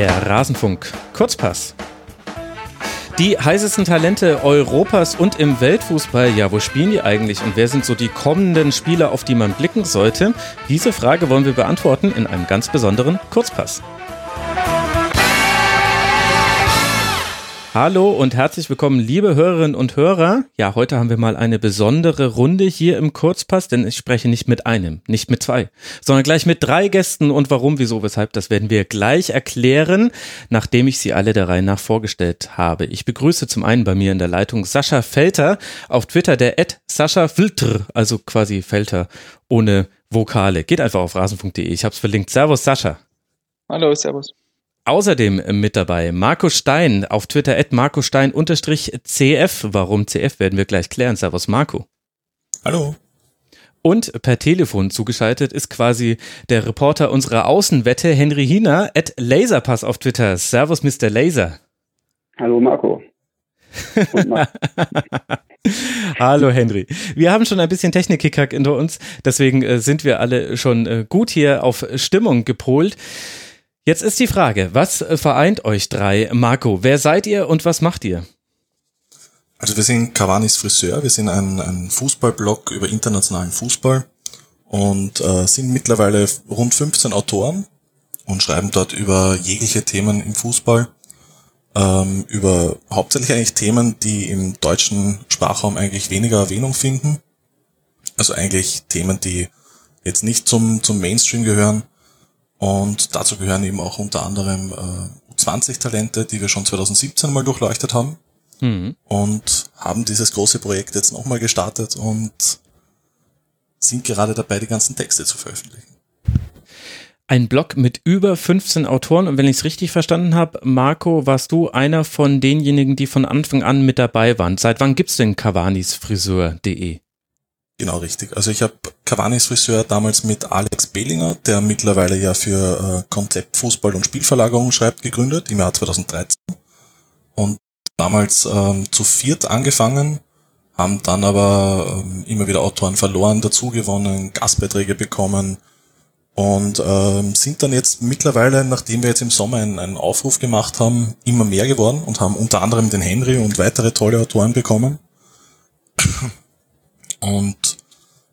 Der Rasenfunk Kurzpass. Die heißesten Talente Europas und im Weltfußball, ja, wo spielen die eigentlich und wer sind so die kommenden Spieler, auf die man blicken sollte? Diese Frage wollen wir beantworten in einem ganz besonderen Kurzpass. Hallo und herzlich willkommen, liebe Hörerinnen und Hörer. Ja, heute haben wir mal eine besondere Runde hier im Kurzpass, denn ich spreche nicht mit einem, nicht mit zwei, sondern gleich mit drei Gästen und warum, wieso, weshalb, das werden wir gleich erklären, nachdem ich sie alle der Reihe nach vorgestellt habe. Ich begrüße zum einen bei mir in der Leitung Sascha Felter, auf Twitter der Ed Sascha Filter, also quasi Felter ohne Vokale. Geht einfach auf rasen.de, ich habe es verlinkt. Servus Sascha. Hallo, servus. Außerdem mit dabei Marco Stein auf Twitter at Marco Stein CF. Warum CF werden wir gleich klären. Servus Marco. Hallo. Und per Telefon zugeschaltet ist quasi der Reporter unserer Außenwette Henry Hina at Laserpass auf Twitter. Servus Mr. Laser. Hallo Marco. Hallo Henry. Wir haben schon ein bisschen Technikkick hinter uns, deswegen äh, sind wir alle schon äh, gut hier auf Stimmung gepolt. Jetzt ist die Frage, was vereint euch drei? Marco, wer seid ihr und was macht ihr? Also wir sind Cavani's Friseur, wir sind ein, ein Fußballblog über internationalen Fußball und äh, sind mittlerweile rund 15 Autoren und schreiben dort über jegliche Themen im Fußball, ähm, über hauptsächlich eigentlich Themen, die im deutschen Sprachraum eigentlich weniger Erwähnung finden. Also eigentlich Themen, die jetzt nicht zum, zum Mainstream gehören, und dazu gehören eben auch unter anderem äh, 20 Talente, die wir schon 2017 mal durchleuchtet haben. Mhm. Und haben dieses große Projekt jetzt nochmal gestartet und sind gerade dabei, die ganzen Texte zu veröffentlichen. Ein Blog mit über 15 Autoren und wenn ich es richtig verstanden habe, Marco, warst du einer von denjenigen, die von Anfang an mit dabei waren. Seit wann gibt's denn cavanisfriseur.de? Genau, richtig. Also ich habe Cavani's Friseur damals mit Alex Behlinger, der mittlerweile ja für äh, Konzept Fußball und Spielverlagerung schreibt, gegründet im Jahr 2013. Und damals ähm, zu viert angefangen, haben dann aber ähm, immer wieder Autoren verloren, dazugewonnen, Gastbeiträge bekommen und ähm, sind dann jetzt mittlerweile, nachdem wir jetzt im Sommer einen, einen Aufruf gemacht haben, immer mehr geworden und haben unter anderem den Henry und weitere tolle Autoren bekommen. Und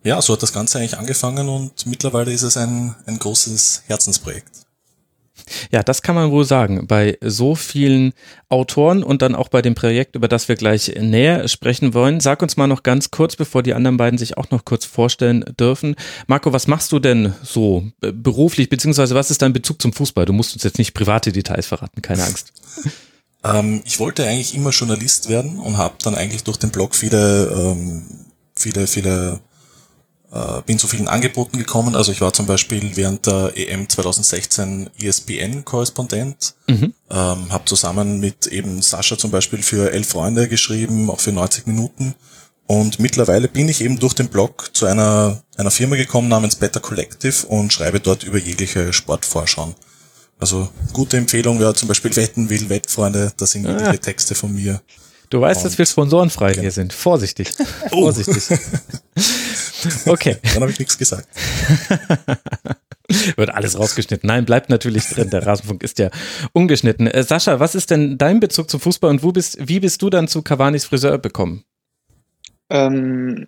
ja, so hat das Ganze eigentlich angefangen und mittlerweile ist es ein, ein großes Herzensprojekt. Ja, das kann man wohl sagen. Bei so vielen Autoren und dann auch bei dem Projekt, über das wir gleich näher sprechen wollen. Sag uns mal noch ganz kurz, bevor die anderen beiden sich auch noch kurz vorstellen dürfen. Marco, was machst du denn so beruflich, beziehungsweise was ist dein Bezug zum Fußball? Du musst uns jetzt nicht private Details verraten, keine Angst. ähm, ich wollte eigentlich immer Journalist werden und habe dann eigentlich durch den Blog viele ähm, viele, viele, äh, bin zu vielen Angeboten gekommen. Also ich war zum Beispiel während der EM 2016 ESPN-Korrespondent, mhm. ähm, habe zusammen mit eben Sascha zum Beispiel für Elf Freunde geschrieben, auch für 90 Minuten. Und mittlerweile bin ich eben durch den Blog zu einer, einer Firma gekommen namens Better Collective und schreibe dort über jegliche Sportvorschauen. Also gute Empfehlung, wer zum Beispiel wetten will, Wettfreunde, das sind ah. Texte von mir. Du weißt, dass wir sponsorenfrei genau. hier sind. Vorsichtig. Oh. Vorsichtig. Okay. Dann habe ich nichts gesagt. Wird alles rausgeschnitten. Nein, bleibt natürlich drin. Der Rasenfunk ist ja ungeschnitten. Äh, Sascha, was ist denn dein Bezug zum Fußball und wo bist, wie bist du dann zu Cavanis Friseur gekommen? Ähm,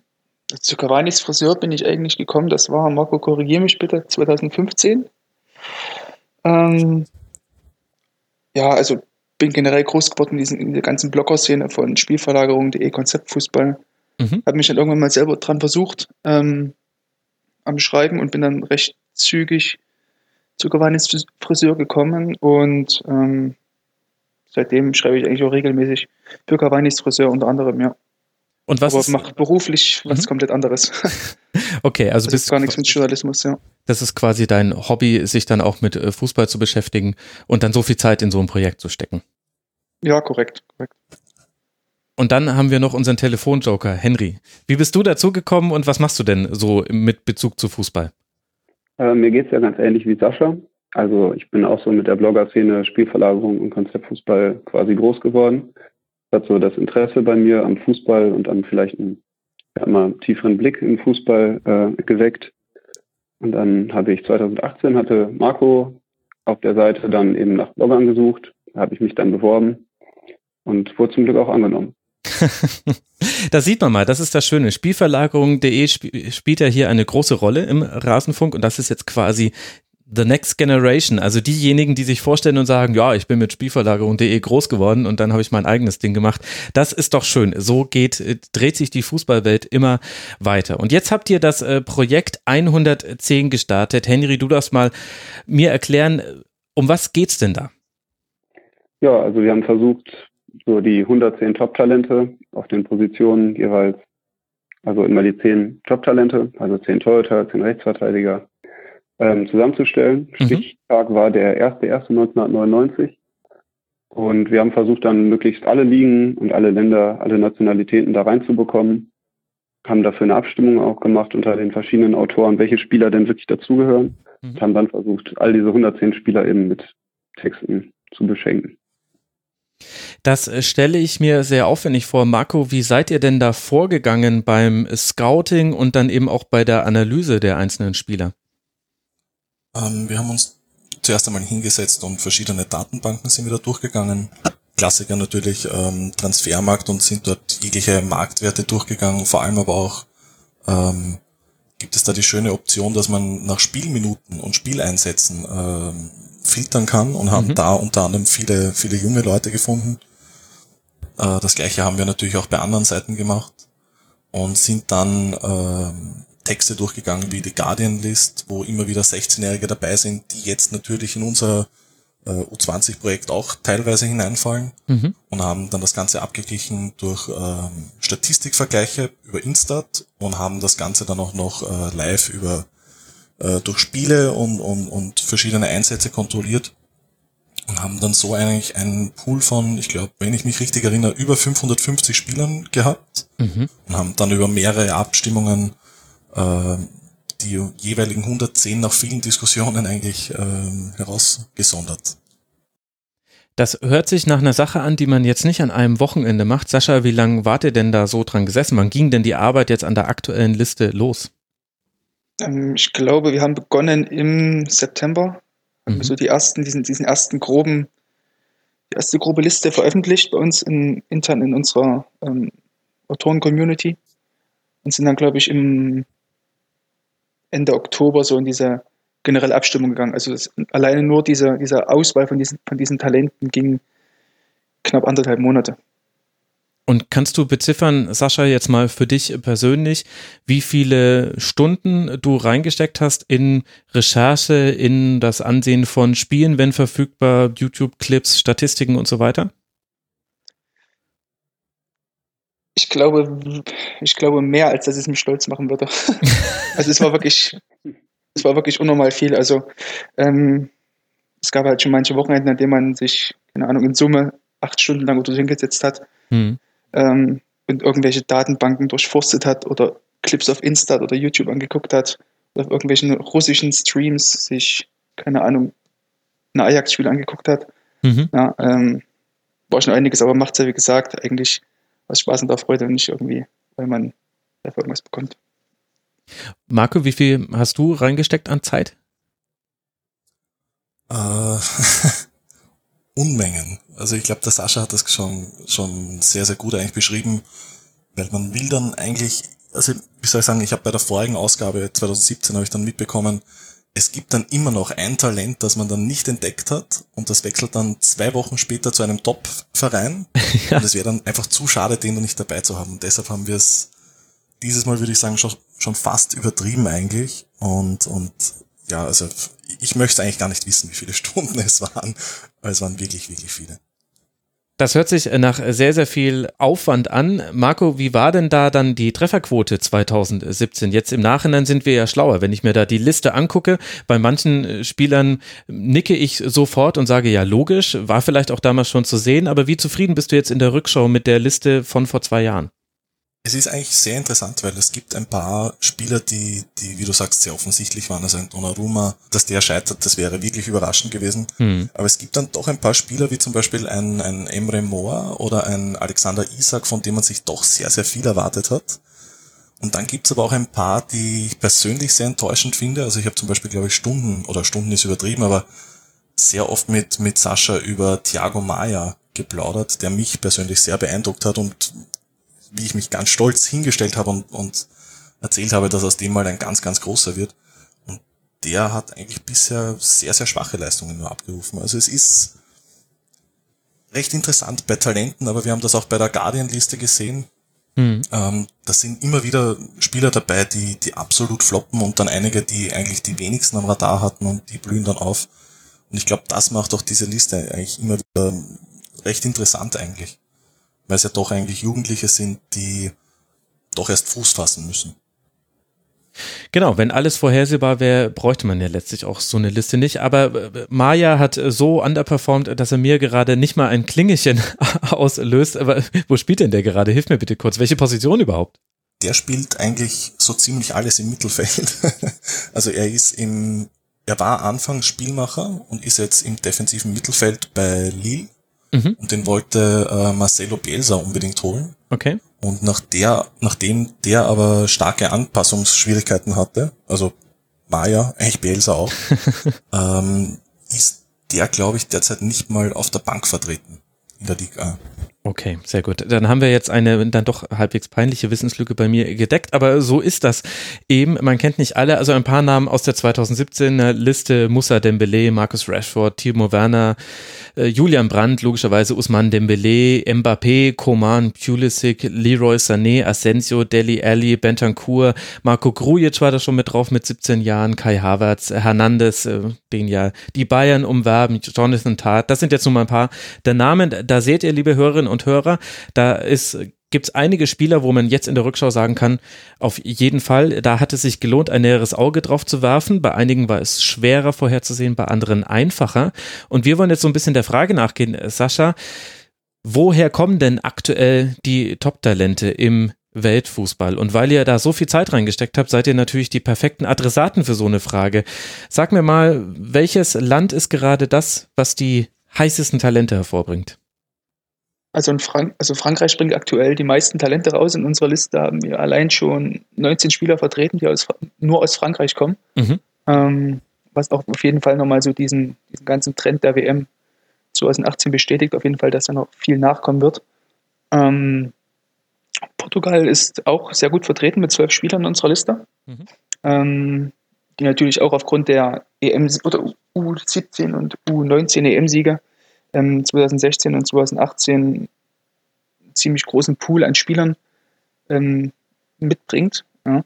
zu Cavanis Friseur bin ich eigentlich gekommen. Das war, Marco, korrigiere mich bitte, 2015. Ähm, ja, also bin generell groß geworden in, diesen, in der ganzen Blogger-Szene von Spielverlagerung.de, Konzeptfußball. Mhm. Habe mich dann irgendwann mal selber dran versucht ähm, am Schreiben und bin dann recht zügig zu Giovannis Friseur gekommen und ähm, seitdem schreibe ich eigentlich auch regelmäßig für Giovannis Friseur unter anderem, ja. Und was Aber mache beruflich was mhm. komplett anderes. Okay, also das bist gar nichts mit Journalismus, ja. Das ist quasi dein Hobby, sich dann auch mit äh, Fußball zu beschäftigen und dann so viel Zeit in so ein Projekt zu stecken. Ja, korrekt, korrekt. Und dann haben wir noch unseren Telefonjoker, Henry. Wie bist du dazu gekommen und was machst du denn so mit Bezug zu Fußball? Äh, mir geht es ja ganz ähnlich wie Sascha. Also ich bin auch so mit der Blogger-Szene Spielverlagerung und Konzeptfußball quasi groß geworden. Das hat so das Interesse bei mir am Fußball und an vielleicht einen ja, immer tieferen Blick im Fußball äh, geweckt. Und dann habe ich 2018 hatte Marco auf der Seite dann eben nach Bloggern gesucht, habe ich mich dann beworben und wurde zum Glück auch angenommen. da sieht man mal, das ist das Schöne. Spielverlagerung.de sp spielt ja hier eine große Rolle im Rasenfunk und das ist jetzt quasi the next generation, also diejenigen, die sich vorstellen und sagen, ja, ich bin mit Spielverlagerung.de groß geworden und dann habe ich mein eigenes Ding gemacht. Das ist doch schön. So geht, dreht sich die Fußballwelt immer weiter. Und jetzt habt ihr das äh, Projekt 110 gestartet. Henry, du darfst mal mir erklären, um was geht's denn da? Ja, also wir haben versucht, so die 110 Top-Talente auf den Positionen jeweils, also immer die 10 Top-Talente, also 10 Torhüter, 10 Rechtsverteidiger, ähm, zusammenzustellen. Mhm. Stichtag war der 1.1.1999. Und wir haben versucht, dann möglichst alle Ligen und alle Länder, alle Nationalitäten da reinzubekommen. Haben dafür eine Abstimmung auch gemacht unter den verschiedenen Autoren, welche Spieler denn wirklich dazugehören. Mhm. Und haben dann versucht, all diese 110 Spieler eben mit Texten zu beschenken. Das äh, stelle ich mir sehr aufwendig vor. Marco, wie seid ihr denn da vorgegangen beim Scouting und dann eben auch bei der Analyse der einzelnen Spieler? Ähm, wir haben uns zuerst einmal hingesetzt und verschiedene Datenbanken sind wieder durchgegangen. Klassiker natürlich ähm, Transfermarkt und sind dort jegliche Marktwerte durchgegangen, vor allem aber auch ähm, gibt es da die schöne Option, dass man nach Spielminuten und Spieleinsätzen ähm, filtern kann und haben mhm. da unter anderem viele, viele junge Leute gefunden. Äh, das gleiche haben wir natürlich auch bei anderen Seiten gemacht und sind dann ähm, Texte durchgegangen wie die Guardian List, wo immer wieder 16-Jährige dabei sind, die jetzt natürlich in unser äh, U20-Projekt auch teilweise hineinfallen mhm. und haben dann das Ganze abgeglichen durch ähm, Statistikvergleiche über Instat und haben das Ganze dann auch noch äh, live über äh, durch Spiele und, und, und verschiedene Einsätze kontrolliert und haben dann so eigentlich einen Pool von, ich glaube, wenn ich mich richtig erinnere, über 550 Spielern gehabt mhm. und haben dann über mehrere Abstimmungen äh, die jeweiligen 110 nach vielen Diskussionen eigentlich äh, herausgesondert. Das hört sich nach einer Sache an, die man jetzt nicht an einem Wochenende macht. Sascha, wie lange wart ihr denn da so dran gesessen? Wann ging denn die Arbeit jetzt an der aktuellen Liste los? Ähm, ich glaube, wir haben begonnen im September. Haben mhm. so die ersten, diesen, diesen ersten groben, die erste grobe Liste veröffentlicht bei uns in, intern in unserer ähm, Autoren-Community und sind dann, glaube ich, im Ende Oktober so in diese generelle Abstimmung gegangen. Also das, alleine nur diese, diese Auswahl von diesen, von diesen Talenten ging knapp anderthalb Monate. Und kannst du beziffern, Sascha, jetzt mal für dich persönlich, wie viele Stunden du reingesteckt hast in Recherche, in das Ansehen von Spielen, wenn verfügbar, YouTube-Clips, Statistiken und so weiter? Ich glaube, ich glaube mehr, als dass es mich stolz machen würde. also es war wirklich, es war wirklich unnormal viel. Also ähm, es gab halt schon manche Wochenenden, an denen man sich, keine Ahnung, in Summe acht Stunden lang oder so hingesetzt hat mhm. ähm, und irgendwelche Datenbanken durchforstet hat oder Clips auf Insta oder YouTube angeguckt hat oder auf irgendwelchen russischen Streams sich, keine Ahnung, ein Ajax-Spiel angeguckt hat. Mhm. Ja, ähm, war schon einiges, aber macht es ja wie gesagt eigentlich aus Spaß und der Freude und nicht irgendwie, weil man dafür irgendwas bekommt. Marco, wie viel hast du reingesteckt an Zeit? Äh, Unmengen. Also ich glaube, der Sascha hat das schon, schon sehr, sehr gut eigentlich beschrieben, weil man will dann eigentlich, also wie soll ich sagen, ich habe bei der vorigen Ausgabe 2017 habe ich dann mitbekommen, es gibt dann immer noch ein Talent, das man dann nicht entdeckt hat und das wechselt dann zwei Wochen später zu einem Top-Verein ja. und es wäre dann einfach zu schade, den da nicht dabei zu haben. Und deshalb haben wir es dieses Mal, würde ich sagen, schon, schon fast übertrieben eigentlich und, und ja, also ich möchte eigentlich gar nicht wissen, wie viele Stunden es waren, weil es waren wirklich, wirklich viele. Das hört sich nach sehr, sehr viel Aufwand an. Marco, wie war denn da dann die Trefferquote 2017? Jetzt im Nachhinein sind wir ja schlauer. Wenn ich mir da die Liste angucke, bei manchen äh, Spielern nicke ich sofort und sage, ja, logisch, war vielleicht auch damals schon zu sehen, aber wie zufrieden bist du jetzt in der Rückschau mit der Liste von vor zwei Jahren? Es ist eigentlich sehr interessant, weil es gibt ein paar Spieler, die, die, wie du sagst, sehr offensichtlich waren. Also ein Donnarumma, dass der scheitert, das wäre wirklich überraschend gewesen. Mhm. Aber es gibt dann doch ein paar Spieler, wie zum Beispiel ein, ein Emre Moore oder ein Alexander Isak, von dem man sich doch sehr, sehr viel erwartet hat. Und dann gibt's aber auch ein paar, die ich persönlich sehr enttäuschend finde. Also ich habe zum Beispiel, glaube ich, Stunden, oder Stunden ist übertrieben, aber sehr oft mit, mit Sascha über Thiago Maya geplaudert, der mich persönlich sehr beeindruckt hat und wie ich mich ganz stolz hingestellt habe und, und erzählt habe, dass aus dem mal ein ganz, ganz großer wird. Und der hat eigentlich bisher sehr, sehr schwache Leistungen nur abgerufen. Also es ist recht interessant bei Talenten, aber wir haben das auch bei der Guardian-Liste gesehen. Mhm. Ähm, da sind immer wieder Spieler dabei, die, die absolut floppen und dann einige, die eigentlich die wenigsten am Radar hatten und die blühen dann auf. Und ich glaube, das macht auch diese Liste eigentlich immer wieder recht interessant eigentlich. Weil es ja doch eigentlich Jugendliche sind, die doch erst Fuß fassen müssen. Genau, wenn alles vorhersehbar wäre, bräuchte man ja letztlich auch so eine Liste nicht. Aber äh, Maya hat so underperformed, dass er mir gerade nicht mal ein Klingelchen auslöst. Aber wo spielt denn der gerade? Hilf mir bitte kurz. Welche Position überhaupt? Der spielt eigentlich so ziemlich alles im Mittelfeld. also er ist im, er war anfangs Spielmacher und ist jetzt im defensiven Mittelfeld bei Lille. Mhm. Und den wollte äh, Marcelo Bielsa unbedingt holen. Okay. Und nach der, nachdem der aber starke Anpassungsschwierigkeiten hatte, also Maya, eigentlich Bielsa auch, ähm, ist der, glaube ich, derzeit nicht mal auf der Bank vertreten in der Liga. Okay, sehr gut. Dann haben wir jetzt eine dann doch halbwegs peinliche Wissenslücke bei mir gedeckt, aber so ist das eben. Man kennt nicht alle, also ein paar Namen aus der 2017er Liste, Musa Dembele, Marcus Rashford, Timo Werner, äh, Julian Brandt, logischerweise Usman Dembele, Mbappé, Coman, Pulisic, Leroy Sané, Asensio, Deli Alli, Bentancur, Marco Grujic war da schon mit drauf mit 17 Jahren, Kai Havertz, Hernandez, äh, den ja die Bayern umwerben, Jonathan Tart, das sind jetzt nur mal ein paar der Namen. Da seht ihr, liebe Hörerinnen und Hörer, da ist gibt es einige Spieler, wo man jetzt in der Rückschau sagen kann, auf jeden Fall, da hat es sich gelohnt, ein näheres Auge drauf zu werfen. Bei einigen war es schwerer vorherzusehen, bei anderen einfacher. Und wir wollen jetzt so ein bisschen der Frage nachgehen, Sascha, woher kommen denn aktuell die Top-Talente im Weltfußball? Und weil ihr da so viel Zeit reingesteckt habt, seid ihr natürlich die perfekten Adressaten für so eine Frage. Sag mir mal, welches Land ist gerade das, was die heißesten Talente hervorbringt? Also, in Frank also Frankreich bringt aktuell die meisten Talente raus. In unserer Liste haben wir allein schon 19 Spieler vertreten, die aus, nur aus Frankreich kommen. Mhm. Ähm, was auch auf jeden Fall nochmal so diesen, diesen ganzen Trend der WM 2018 bestätigt, auf jeden Fall, dass da noch viel nachkommen wird. Ähm, Portugal ist auch sehr gut vertreten mit zwölf Spielern in unserer Liste, mhm. ähm, die natürlich auch aufgrund der EM oder U17 und U19 EM-Sieger ähm, 2016 und 2018 einen ziemlich großen Pool an Spielern ähm, mitbringt. Ja.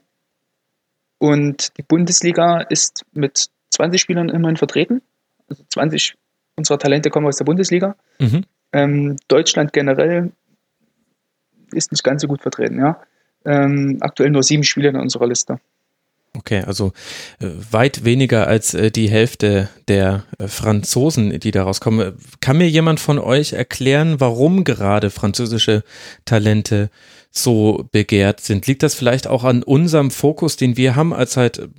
Und die Bundesliga ist mit 20 Spielern immerhin vertreten. Also 20 unserer Talente kommen aus der Bundesliga. Mhm. Ähm, Deutschland generell ist nicht ganz so gut vertreten. Ja. Ähm, aktuell nur sieben Spieler in unserer Liste. Okay, also äh, weit weniger als äh, die Hälfte der äh, Franzosen, die da rauskommen. Kann mir jemand von euch erklären, warum gerade französische Talente so begehrt sind? Liegt das vielleicht auch an unserem Fokus, den wir haben als halt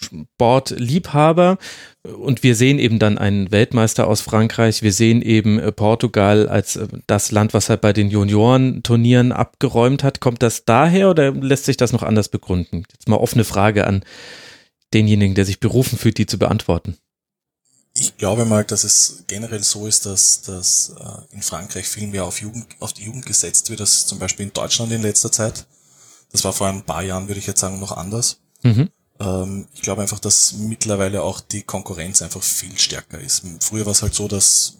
Sportliebhaber und wir sehen eben dann einen Weltmeister aus Frankreich, wir sehen eben äh, Portugal als äh, das Land, was halt bei den Juniorenturnieren abgeräumt hat. Kommt das daher oder lässt sich das noch anders begründen? Jetzt mal offene Frage an denjenigen, der sich berufen fühlt, die zu beantworten. Ich glaube mal, dass es generell so ist, dass, dass äh, in Frankreich viel mehr auf, Jugend, auf die Jugend gesetzt wird, als zum Beispiel in Deutschland in letzter Zeit. Das war vor ein paar Jahren, würde ich jetzt sagen, noch anders. Mhm. Ähm, ich glaube einfach, dass mittlerweile auch die Konkurrenz einfach viel stärker ist. Früher war es halt so, dass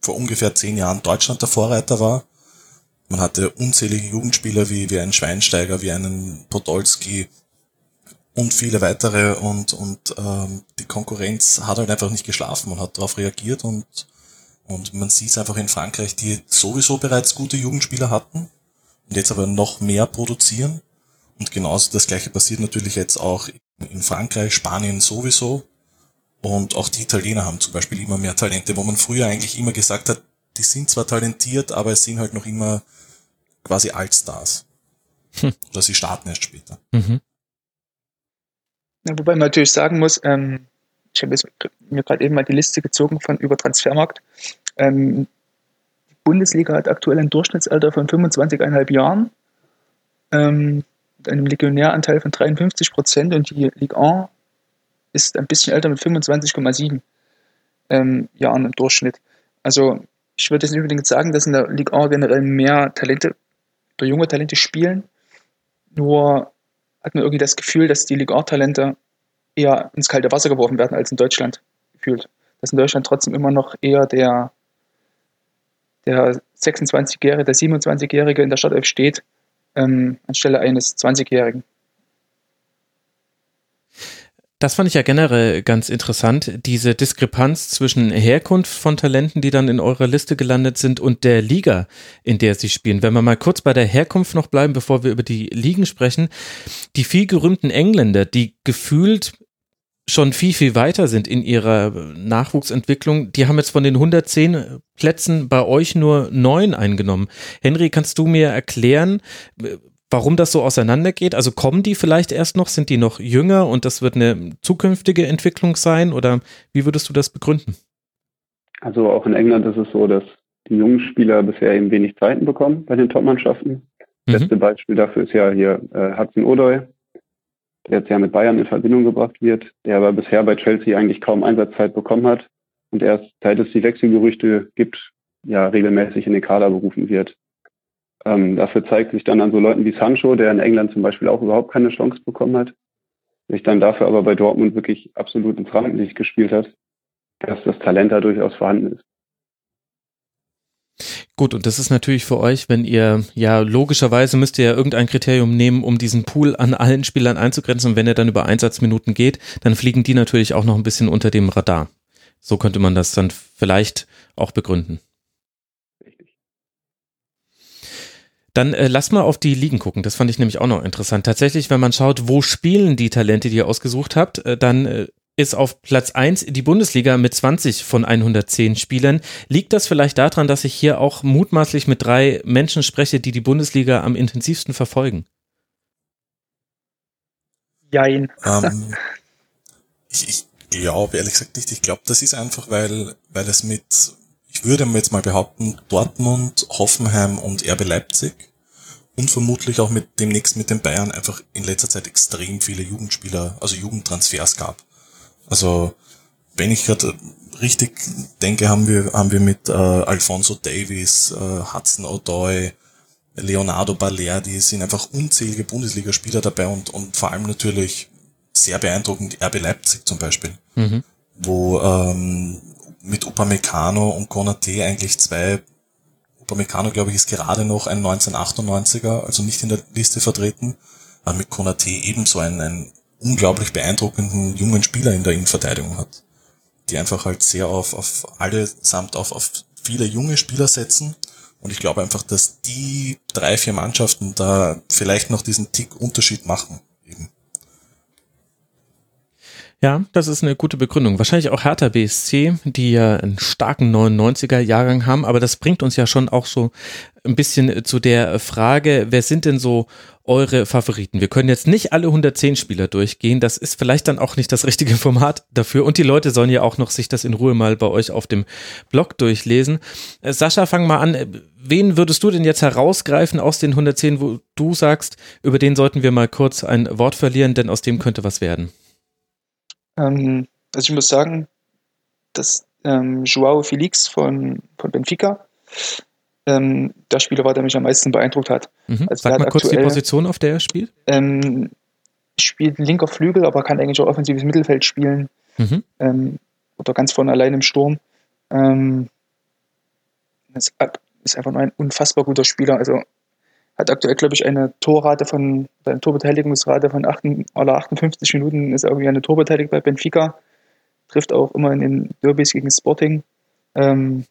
vor ungefähr zehn Jahren Deutschland der Vorreiter war. Man hatte unzählige Jugendspieler wie, wie einen Schweinsteiger, wie einen Podolski und viele weitere und, und ähm, die Konkurrenz hat halt einfach nicht geschlafen und hat darauf reagiert und, und man sieht es einfach in Frankreich, die sowieso bereits gute Jugendspieler hatten und jetzt aber noch mehr produzieren. Und genauso das gleiche passiert natürlich jetzt auch in Frankreich, Spanien sowieso. Und auch die Italiener haben zum Beispiel immer mehr Talente, wo man früher eigentlich immer gesagt hat, die sind zwar talentiert, aber es sind halt noch immer quasi Altstars. Hm. Oder sie starten erst später. Mhm. Ja, wobei man natürlich sagen muss, ähm, ich habe mir gerade eben mal die Liste gezogen von über Transfermarkt. Ähm, die Bundesliga hat aktuell ein Durchschnittsalter von 25,5 Jahren. Ähm, einem Legionäranteil von 53 Prozent und die Ligue 1 ist ein bisschen älter mit 25,7. ähm, Jahren im Durchschnitt. Also ich würde jetzt nicht unbedingt sagen, dass in der Ligue 1 generell mehr Talente oder junge Talente spielen. Nur hat man irgendwie das Gefühl, dass die Ligue 1 Talente eher ins kalte Wasser geworfen werden als in Deutschland gefühlt. Dass in Deutschland trotzdem immer noch eher der, der 26-Jährige, der 27-Jährige in der Startelf steht, ähm, anstelle eines 20-Jährigen. Das fand ich ja generell ganz interessant, diese Diskrepanz zwischen Herkunft von Talenten, die dann in eurer Liste gelandet sind, und der Liga, in der sie spielen. Wenn wir mal kurz bei der Herkunft noch bleiben, bevor wir über die Ligen sprechen, die viel gerühmten Engländer, die gefühlt schon viel, viel weiter sind in ihrer Nachwuchsentwicklung, die haben jetzt von den 110 Plätzen bei euch nur neun eingenommen. Henry, kannst du mir erklären, warum das so auseinandergeht? Also kommen die vielleicht erst noch, sind die noch jünger und das wird eine zukünftige Entwicklung sein oder wie würdest du das begründen? Also auch in England ist es so, dass die jungen Spieler bisher eben wenig Zeiten bekommen bei den Topmannschaften. Mhm. Beste Beispiel dafür ist ja hier äh, Hudson Odoi, der jetzt ja mit Bayern in Verbindung gebracht wird, der aber bisher bei Chelsea eigentlich kaum Einsatzzeit bekommen hat und erst seit es die Wechselgerüchte gibt, ja regelmäßig in den Kader berufen wird. Ähm, dafür zeigt sich dann an so Leuten wie Sancho, der in England zum Beispiel auch überhaupt keine Chance bekommen hat, sich dann dafür aber bei Dortmund wirklich absolut ins Rampenlicht gespielt hat, dass das Talent da durchaus vorhanden ist. Gut, und das ist natürlich für euch, wenn ihr, ja, logischerweise müsst ihr ja irgendein Kriterium nehmen, um diesen Pool an allen Spielern einzugrenzen. Und wenn er dann über Einsatzminuten geht, dann fliegen die natürlich auch noch ein bisschen unter dem Radar. So könnte man das dann vielleicht auch begründen. Dann äh, lass mal auf die Ligen gucken. Das fand ich nämlich auch noch interessant. Tatsächlich, wenn man schaut, wo spielen die Talente, die ihr ausgesucht habt, äh, dann äh, ist auf Platz 1 die Bundesliga mit 20 von 110 Spielern. Liegt das vielleicht daran, dass ich hier auch mutmaßlich mit drei Menschen spreche, die die Bundesliga am intensivsten verfolgen? Jein. Ähm, ich, ich glaube ehrlich gesagt nicht. Ich glaube, das ist einfach, weil, weil es mit, ich würde jetzt mal behaupten, Dortmund, Hoffenheim und RB Leipzig und vermutlich auch mit demnächst mit den Bayern einfach in letzter Zeit extrem viele Jugendspieler, also Jugendtransfers gab. Also wenn ich gerade richtig denke, haben wir haben wir mit äh, Alfonso Davis, äh, Hudson O'Doy, Leonardo Balerdi sind einfach unzählige Bundesligaspieler dabei und und vor allem natürlich sehr beeindruckend RB Leipzig zum Beispiel, mhm. wo ähm, mit Upamecano und Konate eigentlich zwei Upamecano, glaube ich, ist gerade noch ein 1998er, also nicht in der Liste vertreten, aber mit Konate ebenso ein, ein unglaublich beeindruckenden jungen Spieler in der Innenverteidigung hat, die einfach halt sehr auf, auf allesamt auf, auf viele junge Spieler setzen. Und ich glaube einfach, dass die drei, vier Mannschaften da vielleicht noch diesen Tick Unterschied machen. Ja, das ist eine gute Begründung. Wahrscheinlich auch Hertha BSC, die ja einen starken 99er Jahrgang haben, aber das bringt uns ja schon auch so ein bisschen zu der Frage, wer sind denn so eure Favoriten? Wir können jetzt nicht alle 110 Spieler durchgehen, das ist vielleicht dann auch nicht das richtige Format dafür und die Leute sollen ja auch noch sich das in Ruhe mal bei euch auf dem Blog durchlesen. Äh, Sascha, fang mal an. Wen würdest du denn jetzt herausgreifen aus den 110, wo du sagst, über den sollten wir mal kurz ein Wort verlieren, denn aus dem könnte was werden? Ähm, also ich muss sagen, dass ähm, Joao Felix von, von Benfica ähm, der Spieler war, der mich am meisten beeindruckt hat. Mhm. Also Sag mal kurz die Position, auf der er spielt. Ähm, spielt linker Flügel, aber kann eigentlich auch offensives Mittelfeld spielen. Mhm. Ähm, oder ganz vorne allein im Sturm. Ähm, ist, ist einfach nur ein unfassbar guter Spieler. Also hat aktuell, glaube ich, eine Torrate von, eine Torbeteiligungsrate von 8, aller 58 Minuten ist irgendwie eine Torbeteiligt bei Benfica. Trifft auch immer in den Derbys gegen Sporting. Ähm,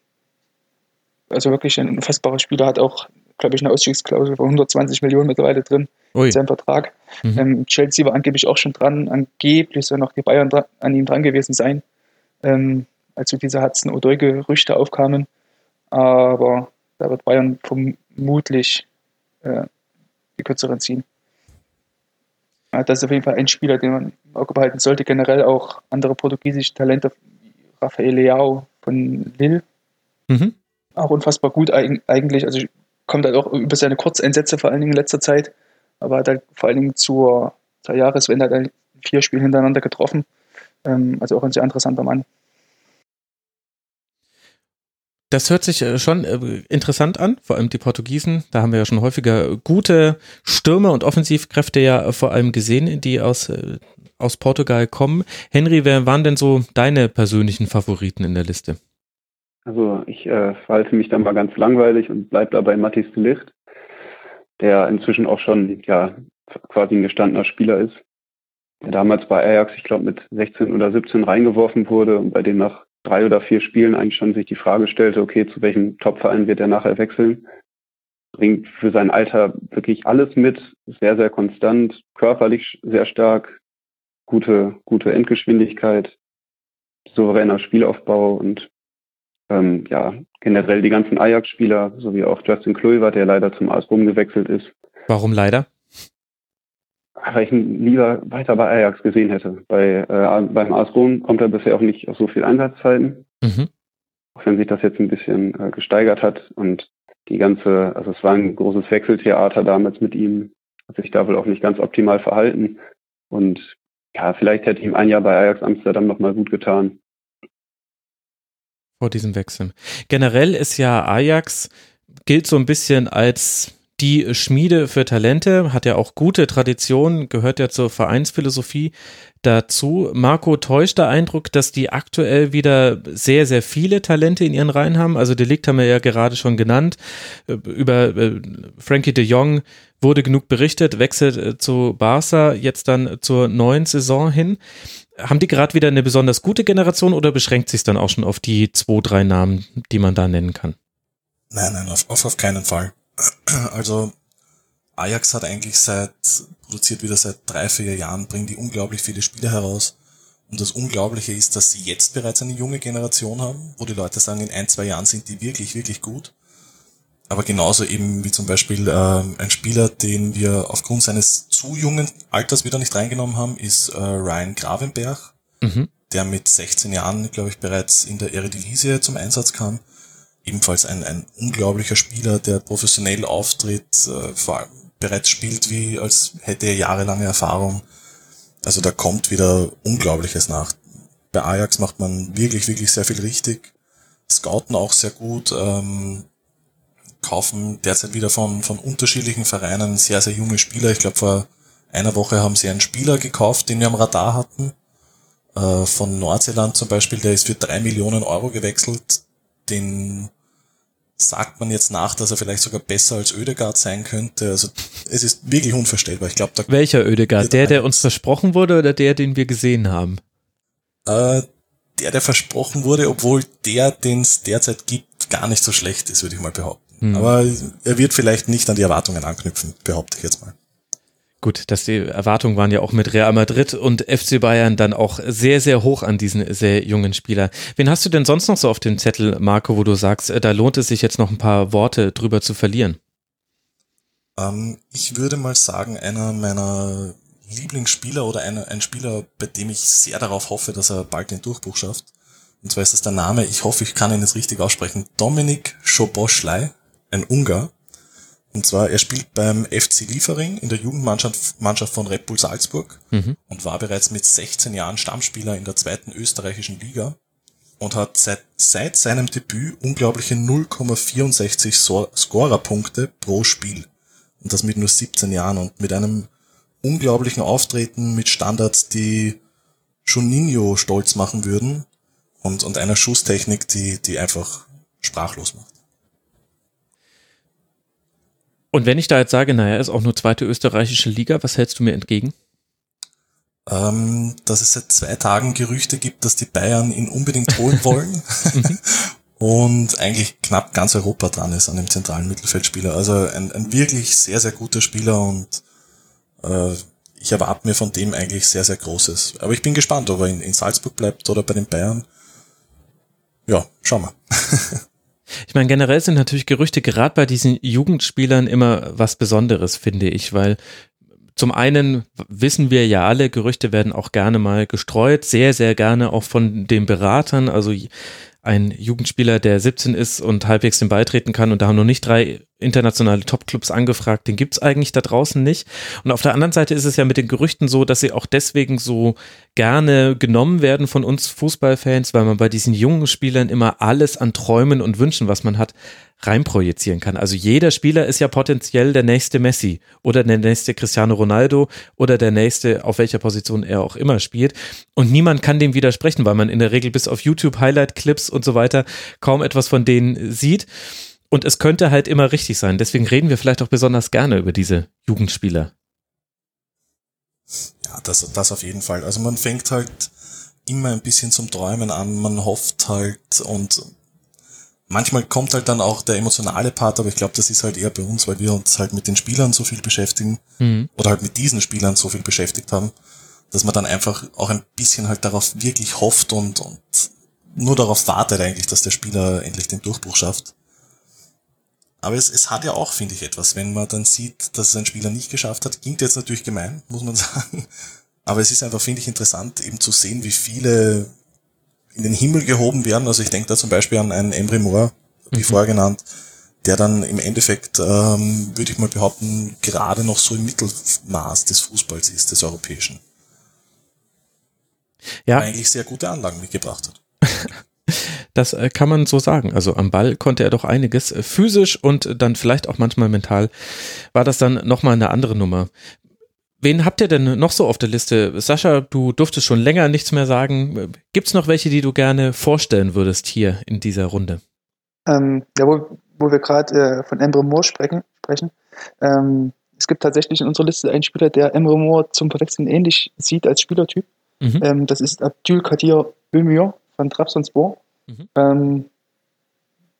also wirklich ein unfassbarer Spieler, hat auch, glaube ich, eine Ausstiegsklausel von 120 Millionen mittlerweile drin Ui. in seinem Vertrag. Mhm. Ähm, Chelsea war angeblich auch schon dran, angeblich sollen auch die Bayern an ihm dran gewesen sein, ähm, als so diese Hudson Odoi Gerüchte aufkamen. Aber da wird Bayern vermutlich äh, die kürzeren ziehen. das ist auf jeden Fall ein Spieler, den man im Auge behalten sollte. Generell auch andere portugiesische Talente, Rafael Leao von Lille. Mhm. Auch unfassbar gut eigentlich. Also kommt halt auch über seine Kurzeinsätze vor allen Dingen in letzter Zeit. Aber hat halt vor allen Dingen zur, zur Jahreswende er vier Spiele hintereinander getroffen. Ähm, also auch ein sehr interessanter Mann. Das hört sich äh, schon äh, interessant an, vor allem die Portugiesen. Da haben wir ja schon häufiger gute Stürmer und Offensivkräfte ja vor allem gesehen, die aus, äh, aus Portugal kommen. Henry, wer waren denn so deine persönlichen Favoriten in der Liste? Also ich äh, verhalte mich da mal ganz langweilig und bleibe dabei Mathis de Licht, der inzwischen auch schon ja quasi ein gestandener Spieler ist. Der damals bei Ajax, ich glaube, mit 16 oder 17 reingeworfen wurde und bei dem nach drei oder vier Spielen eigentlich schon sich die Frage stellte, okay, zu welchem Topverein wird er nachher wechseln? Bringt für sein Alter wirklich alles mit, sehr, sehr konstant, körperlich sehr stark, gute, gute Endgeschwindigkeit, souveräner Spielaufbau und ähm, ja, generell die ganzen Ajax-Spieler, sowie auch Justin Kluivert, der leider zum AS Rom gewechselt ist. Warum leider? weil ich ihn lieber weiter bei Ajax gesehen hätte. Bei, äh, beim AS Rom kommt er bisher auch nicht auf so viel Einsatzzeiten. Mhm. Auch wenn sich das jetzt ein bisschen äh, gesteigert hat und die ganze, also es war ein großes Wechseltheater damals mit ihm, hat sich da wohl auch nicht ganz optimal verhalten. Und ja, vielleicht hätte ihm ein Jahr bei Ajax Amsterdam nochmal gut getan. Vor diesem Wechsel. Generell ist ja Ajax, gilt so ein bisschen als die Schmiede für Talente hat ja auch gute Traditionen, gehört ja zur Vereinsphilosophie dazu. Marco, täuscht der Eindruck, dass die aktuell wieder sehr, sehr viele Talente in ihren Reihen haben? Also Delikt haben wir ja gerade schon genannt. Über äh, Frankie de Jong wurde genug berichtet, wechselt äh, zu Barca jetzt dann zur neuen Saison hin. Haben die gerade wieder eine besonders gute Generation oder beschränkt sich dann auch schon auf die zwei, drei Namen, die man da nennen kann? Nein, nein, auf, auf, keinen Fall. Also Ajax hat eigentlich seit, produziert wieder seit drei, vier Jahren, bringen die unglaublich viele Spiele heraus. Und das Unglaubliche ist, dass sie jetzt bereits eine junge Generation haben, wo die Leute sagen, in ein, zwei Jahren sind die wirklich, wirklich gut. Aber genauso eben wie zum Beispiel äh, ein Spieler, den wir aufgrund seines zu jungen Alters wieder nicht reingenommen haben, ist äh, Ryan Gravenberg, mhm. der mit 16 Jahren, glaube ich, bereits in der Eredivisie zum Einsatz kam ebenfalls ein, ein unglaublicher Spieler, der professionell auftritt, äh, vor allem bereits spielt, wie als hätte er jahrelange Erfahrung. Also da kommt wieder Unglaubliches nach. Bei Ajax macht man wirklich, wirklich sehr viel richtig. Scouten auch sehr gut, ähm, kaufen derzeit wieder von, von unterschiedlichen Vereinen sehr, sehr junge Spieler. Ich glaube, vor einer Woche haben sie einen Spieler gekauft, den wir am Radar hatten. Äh, von Nordseeland zum Beispiel, der ist für drei Millionen Euro gewechselt. Den sagt man jetzt nach, dass er vielleicht sogar besser als Ödegard sein könnte. Also es ist wirklich unvorstellbar. Ich glaube, da welcher Ödegard? Der, der uns versprochen wurde oder der, den wir gesehen haben? Äh, der, der versprochen wurde, obwohl der, den es derzeit gibt, gar nicht so schlecht ist, würde ich mal behaupten. Hm. Aber er wird vielleicht nicht an die Erwartungen anknüpfen, behaupte ich jetzt mal. Gut, dass die Erwartungen waren ja auch mit Real Madrid und FC Bayern dann auch sehr, sehr hoch an diesen sehr jungen Spieler. Wen hast du denn sonst noch so auf dem Zettel, Marco, wo du sagst, äh, da lohnt es sich jetzt noch ein paar Worte drüber zu verlieren? Ähm, ich würde mal sagen, einer meiner Lieblingsspieler oder einer, ein Spieler, bei dem ich sehr darauf hoffe, dass er bald den Durchbruch schafft. Und zwar ist das der Name, ich hoffe, ich kann ihn jetzt richtig aussprechen, Dominik Schoboschlei, ein Ungar und zwar, er spielt beim FC Liefering in der Jugendmannschaft Mannschaft von Red Bull Salzburg mhm. und war bereits mit 16 Jahren Stammspieler in der zweiten österreichischen Liga und hat seit, seit seinem Debüt unglaubliche 0,64 Scorerpunkte pro Spiel. Und das mit nur 17 Jahren und mit einem unglaublichen Auftreten mit Standards, die Juninho stolz machen würden und, und einer Schusstechnik, die, die einfach sprachlos macht. Und wenn ich da jetzt sage, naja, ist auch nur zweite österreichische Liga, was hältst du mir entgegen? Ähm, dass es seit zwei Tagen Gerüchte gibt, dass die Bayern ihn unbedingt holen wollen. und eigentlich knapp ganz Europa dran ist an dem zentralen Mittelfeldspieler. Also ein, ein wirklich sehr, sehr guter Spieler und äh, ich erwarte mir von dem eigentlich sehr, sehr Großes. Aber ich bin gespannt, ob er in, in Salzburg bleibt oder bei den Bayern. Ja, schauen wir. Ich meine, generell sind natürlich Gerüchte gerade bei diesen Jugendspielern immer was Besonderes, finde ich, weil zum einen wissen wir ja alle, Gerüchte werden auch gerne mal gestreut, sehr, sehr gerne auch von den Beratern. Also ein Jugendspieler, der 17 ist und halbwegs den beitreten kann und da haben noch nicht drei internationale Topclubs angefragt, den gibt's eigentlich da draußen nicht. Und auf der anderen Seite ist es ja mit den Gerüchten so, dass sie auch deswegen so gerne genommen werden von uns Fußballfans, weil man bei diesen jungen Spielern immer alles an Träumen und Wünschen, was man hat, reinprojizieren kann. Also jeder Spieler ist ja potenziell der nächste Messi oder der nächste Cristiano Ronaldo oder der nächste, auf welcher Position er auch immer spielt. Und niemand kann dem widersprechen, weil man in der Regel bis auf YouTube Highlight-Clips und so weiter kaum etwas von denen sieht. Und es könnte halt immer richtig sein. Deswegen reden wir vielleicht auch besonders gerne über diese Jugendspieler. Ja, das, das auf jeden Fall. Also man fängt halt immer ein bisschen zum Träumen an, man hofft halt und manchmal kommt halt dann auch der emotionale Part, aber ich glaube, das ist halt eher bei uns, weil wir uns halt mit den Spielern so viel beschäftigen mhm. oder halt mit diesen Spielern so viel beschäftigt haben, dass man dann einfach auch ein bisschen halt darauf wirklich hofft und, und nur darauf wartet eigentlich, dass der Spieler endlich den Durchbruch schafft. Aber es, es hat ja auch, finde ich, etwas, wenn man dann sieht, dass es ein Spieler nicht geschafft hat. Klingt jetzt natürlich gemein, muss man sagen. Aber es ist einfach, finde ich, interessant, eben zu sehen, wie viele in den Himmel gehoben werden. Also ich denke da zum Beispiel an einen Embry Moore, wie mhm. vorher genannt, der dann im Endeffekt, ähm, würde ich mal behaupten, gerade noch so im Mittelmaß des Fußballs ist, des europäischen. Ja. Eigentlich sehr gute Anlagen mitgebracht hat. Das äh, kann man so sagen. Also am Ball konnte er doch einiges. Äh, physisch und dann vielleicht auch manchmal mental war das dann nochmal eine andere Nummer. Wen habt ihr denn noch so auf der Liste? Sascha, du durftest schon länger nichts mehr sagen. Gibt es noch welche, die du gerne vorstellen würdest hier in dieser Runde? Ähm, ja, wo, wo wir gerade äh, von Emre Moore sprechen. sprechen. Ähm, es gibt tatsächlich in unserer Liste einen Spieler, der Emre Moore zum Verwechseln ähnlich sieht als Spielertyp. Mhm. Ähm, das ist Abdul Kadir Ömür von Trabzonspor. Mhm. Ähm,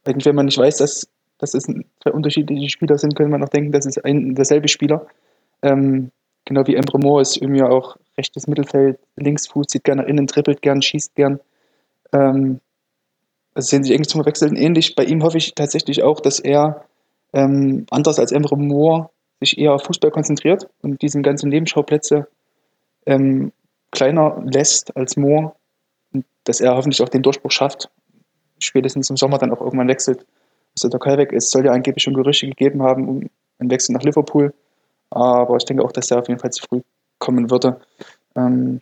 wenn man nicht weiß, dass, dass es zwei unterschiedliche Spieler sind, könnte man auch denken, das ist ein derselbe Spieler. Ähm, genau wie Emre Moore ist irgendwie auch rechtes Mittelfeld, Linksfuß, zieht gerne innen, trippelt gern, schießt gern. Ähm, also sehen sich irgendwie zum Wechseln ähnlich. Bei ihm hoffe ich tatsächlich auch, dass er ähm, anders als Emre Moore sich eher auf Fußball konzentriert und diesen ganzen Nebenschauplätze ähm, kleiner lässt als Moore dass er hoffentlich auch den Durchbruch schafft. Spätestens im Sommer dann auch irgendwann wechselt, dass der Türkei weg ist. Es soll ja angeblich schon Gerüchte gegeben haben um einen Wechsel nach Liverpool. Aber ich denke auch, dass er auf jeden Fall zu früh kommen würde. Ähm,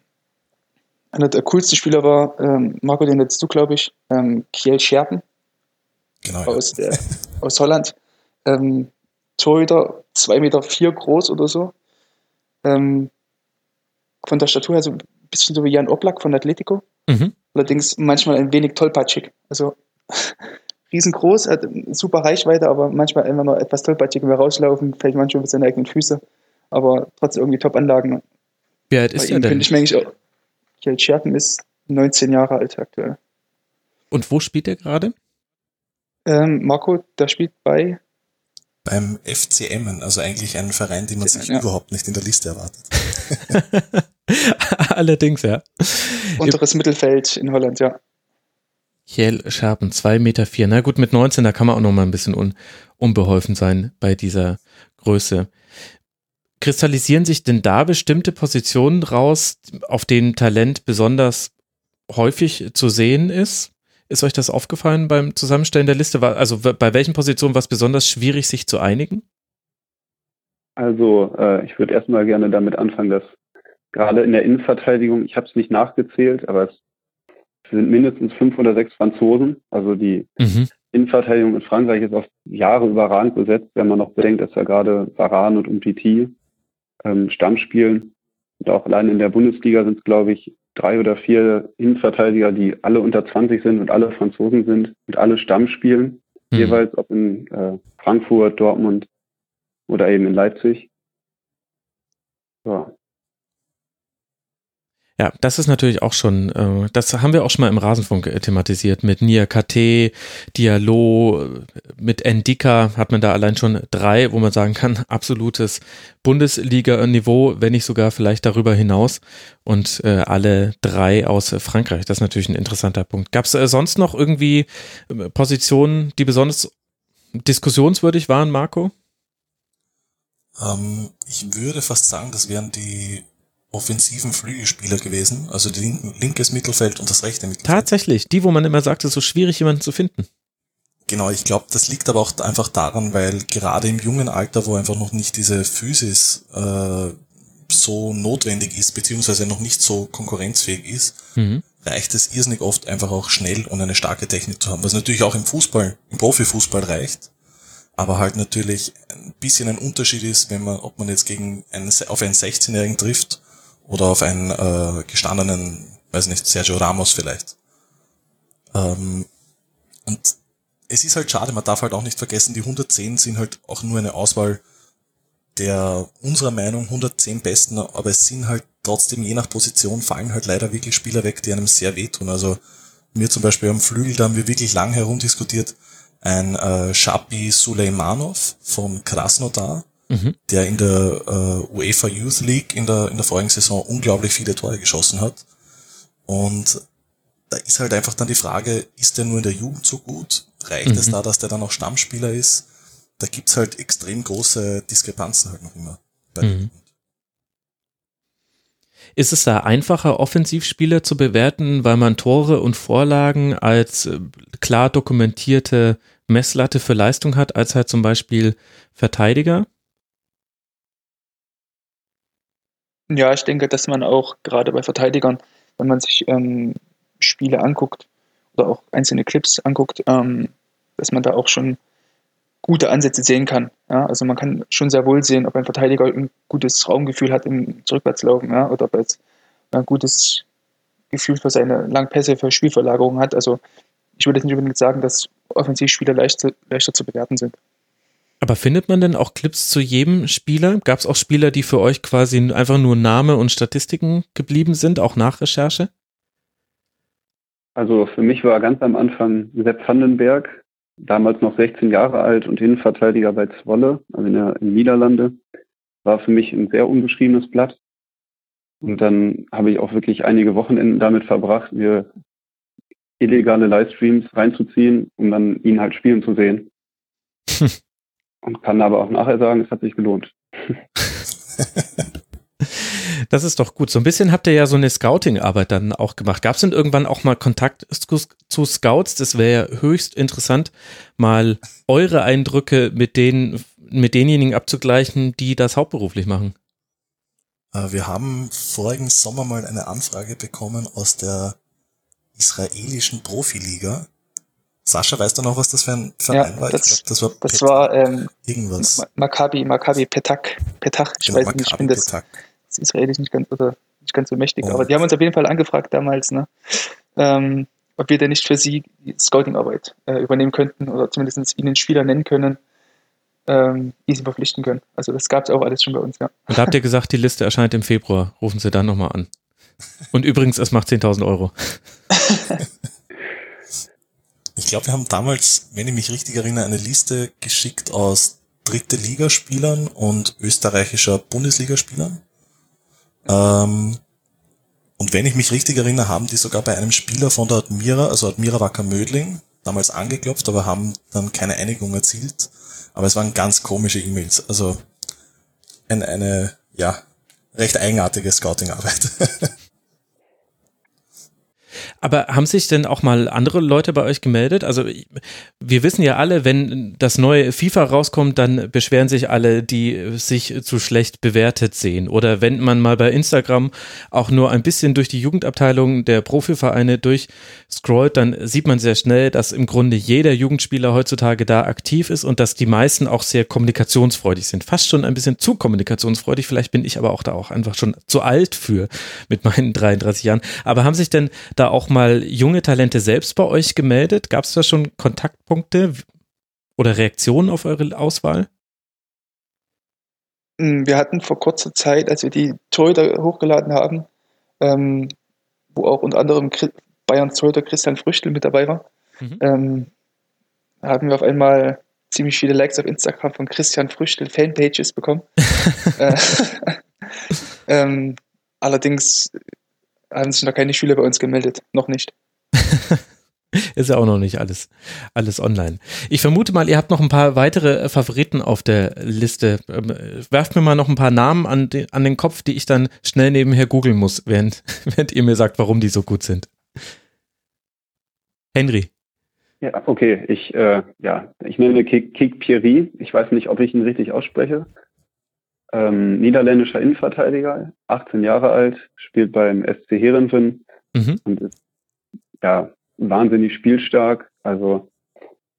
einer der coolsten Spieler war, ähm, Marco, den jetzt du, glaube ich, ähm, Kiel Scherpen genau, aus, ja. äh, aus Holland. Ähm, Torhüter, 2,4 Meter vier groß oder so. Ähm, von der Statur her so ein bisschen so wie Jan Oblak von Atletico. Mhm. Allerdings manchmal ein wenig tollpatschig. Also riesengroß, hat super Reichweite, aber manchmal einfach noch etwas tollpatschig, wenn wir rauslaufen, fällt manchmal mit seinen eigenen Füße. Aber trotzdem irgendwie Top-Anlagen. Wie alt ist er denn? Ich eigentlich auch. Kjell Scherpen ist 19 Jahre alt aktuell. Und wo spielt er gerade? Ähm, Marco, der spielt bei beim FCM, also eigentlich ein Verein, den man sich ja. überhaupt nicht in der Liste erwartet. Allerdings, ja. Unteres Mittelfeld in Holland, ja. Kjell Schapen, 2,4 Meter. Vier. Na gut, mit 19, da kann man auch noch mal ein bisschen un unbeholfen sein bei dieser Größe. Kristallisieren sich denn da bestimmte Positionen raus, auf denen Talent besonders häufig zu sehen ist? Ist euch das aufgefallen beim Zusammenstellen der Liste? Also bei welchen Positionen war es besonders schwierig, sich zu einigen? Also äh, ich würde erstmal gerne damit anfangen, dass gerade in der Innenverteidigung, ich habe es nicht nachgezählt, aber es sind mindestens fünf oder sechs Franzosen. Also die mhm. Innenverteidigung in Frankreich ist auf Jahre überragend besetzt, wenn man noch bedenkt, dass ja gerade Varan und Umtiti ähm, Stamm spielen. Und auch allein in der Bundesliga sind es, glaube ich, drei oder vier Innenverteidiger, die alle unter 20 sind und alle Franzosen sind und alle Stamm spielen. Mhm. Jeweils ob in äh, Frankfurt, Dortmund oder eben in Leipzig. Ja. Ja, das ist natürlich auch schon, äh, das haben wir auch schon mal im Rasenfunk äh, thematisiert. Mit Nia KT, Diallo, äh, mit Endika hat man da allein schon drei, wo man sagen kann, absolutes Bundesliga-Niveau, wenn nicht sogar vielleicht darüber hinaus. Und äh, alle drei aus Frankreich. Das ist natürlich ein interessanter Punkt. Gab es äh, sonst noch irgendwie äh, Positionen, die besonders diskussionswürdig waren, Marco? Ähm, ich würde fast sagen, das wären die offensiven Flügelspieler gewesen, also die linkes Mittelfeld und das rechte Mittelfeld. Tatsächlich, die, wo man immer sagt, es ist so schwierig, jemanden zu finden. Genau, ich glaube, das liegt aber auch einfach daran, weil gerade im jungen Alter, wo einfach noch nicht diese Physis äh, so notwendig ist, beziehungsweise noch nicht so konkurrenzfähig ist, mhm. reicht es irrsinnig oft einfach auch schnell und eine starke Technik zu haben. Was natürlich auch im Fußball, im Profifußball reicht, aber halt natürlich ein bisschen ein Unterschied ist, wenn man, ob man jetzt gegen einen, auf einen 16-Jährigen trifft oder auf einen äh, gestandenen, weiß nicht, Sergio Ramos vielleicht. Ähm, und es ist halt schade, man darf halt auch nicht vergessen, die 110 sind halt auch nur eine Auswahl der unserer Meinung 110 besten, aber es sind halt trotzdem je nach Position fallen halt leider wirklich Spieler weg, die einem sehr wehtun. Also mir zum Beispiel am Flügel, da haben wir wirklich lang herumdiskutiert, ein äh, Shapi Suleimanov von Krasnodar, mhm. der in der äh, UEFA Youth League in der, in der vorigen Saison unglaublich viele Tore geschossen hat. Und da ist halt einfach dann die Frage, ist der nur in der Jugend so gut? Reicht mhm. es da, dass der dann auch Stammspieler ist? Da gibt's halt extrem große Diskrepanzen halt noch immer. Mhm. Ist es da einfacher, Offensivspieler zu bewerten, weil man Tore und Vorlagen als äh, klar dokumentierte Messlatte für Leistung hat, als halt zum Beispiel Verteidiger? Ja, ich denke, dass man auch gerade bei Verteidigern, wenn man sich ähm, Spiele anguckt oder auch einzelne Clips anguckt, ähm, dass man da auch schon gute Ansätze sehen kann. Ja? Also man kann schon sehr wohl sehen, ob ein Verteidiger ein gutes Raumgefühl hat im Zurückwärtslaufen ja? oder ob er ein gutes Gefühl für seine Langpässe, für Spielverlagerung hat. Also ich würde jetzt nicht unbedingt sagen, dass Offensivspieler leichter, leichter zu bewerten sind. Aber findet man denn auch Clips zu jedem Spieler? Gab es auch Spieler, die für euch quasi einfach nur Name und Statistiken geblieben sind, auch nach Recherche? Also für mich war ganz am Anfang Sepp Vandenberg, damals noch 16 Jahre alt und Innenverteidiger bei Zwolle, also in der in Niederlande, war für mich ein sehr unbeschriebenes Blatt. Und dann habe ich auch wirklich einige Wochenenden damit verbracht, mir illegale Livestreams reinzuziehen, um dann ihn halt spielen zu sehen. und kann aber auch nachher sagen, es hat sich gelohnt. Das ist doch gut. So ein bisschen habt ihr ja so eine Scouting-Arbeit dann auch gemacht. Gab es denn irgendwann auch mal Kontakt zu, Scouts? Das wäre ja höchst interessant, mal eure Eindrücke mit, den, mit denjenigen abzugleichen, die das hauptberuflich machen. Äh, wir haben vorigen Sommer mal eine Anfrage bekommen aus der israelischen Profiliga. Sascha, weißt du noch, was das für ein Verein ja, war? Das, glaub, das war, das war ähm, irgendwas. Maccabi, Maccabi Petach. Petach, ich genau, weiß nicht, ich bin das, das Israelis nicht ganz, oder nicht ganz so mächtig, oh. aber die haben uns auf jeden Fall angefragt damals, ne, ähm, ob wir denn nicht für sie die Scouting-Arbeit äh, übernehmen könnten oder zumindest ihnen Spieler nennen können, ähm, die sie verpflichten können. Also das gab es auch alles schon bei uns, ja. Und da habt ihr gesagt, die Liste erscheint im Februar. Rufen Sie dann nochmal an. Und übrigens, es macht 10.000 Euro. ich glaube, wir haben damals, wenn ich mich richtig erinnere, eine Liste geschickt aus dritte Ligaspielern und österreichischer Bundesligaspielern. Ähm, und wenn ich mich richtig erinnere, haben die sogar bei einem Spieler von der Admira, also Admira Wacker Mödling, damals angeklopft, aber haben dann keine Einigung erzielt. Aber es waren ganz komische E-Mails. Also eine, eine ja, recht eigenartige Scouting-Arbeit. Aber haben sich denn auch mal andere Leute bei euch gemeldet? Also wir wissen ja alle, wenn das neue FIFA rauskommt, dann beschweren sich alle, die sich zu schlecht bewertet sehen. Oder wenn man mal bei Instagram auch nur ein bisschen durch die Jugendabteilung der Profivereine durchscrollt, dann sieht man sehr schnell, dass im Grunde jeder Jugendspieler heutzutage da aktiv ist und dass die meisten auch sehr kommunikationsfreudig sind. Fast schon ein bisschen zu kommunikationsfreudig. Vielleicht bin ich aber auch da auch einfach schon zu alt für mit meinen 33 Jahren. Aber haben sich denn da auch mal junge Talente selbst bei euch gemeldet? Gab es da schon Kontaktpunkte oder Reaktionen auf eure Auswahl? Hm, wir hatten vor kurzer Zeit, als wir die Torhüter hochgeladen haben, ähm, wo auch unter anderem Bayerns Torhüter Christian Früchtel mit dabei war, mhm. ähm, haben wir auf einmal ziemlich viele Likes auf Instagram von Christian Früchtel Fanpages bekommen. äh, ähm, allerdings haben sich noch keine Schüler bei uns gemeldet. Noch nicht. Ist ja auch noch nicht alles, alles online. Ich vermute mal, ihr habt noch ein paar weitere äh, Favoriten auf der Liste. Ähm, werft mir mal noch ein paar Namen an den, an den Kopf, die ich dann schnell nebenher googeln muss, während, während ihr mir sagt, warum die so gut sind. Henry. Ja, okay, ich, äh, ja, ich nenne Kik, Kik Pieri. Ich weiß nicht, ob ich ihn richtig ausspreche. Ähm, niederländischer Innenverteidiger, 18 Jahre alt, spielt beim SC Herenfen mhm. und ist ja wahnsinnig spielstark. Also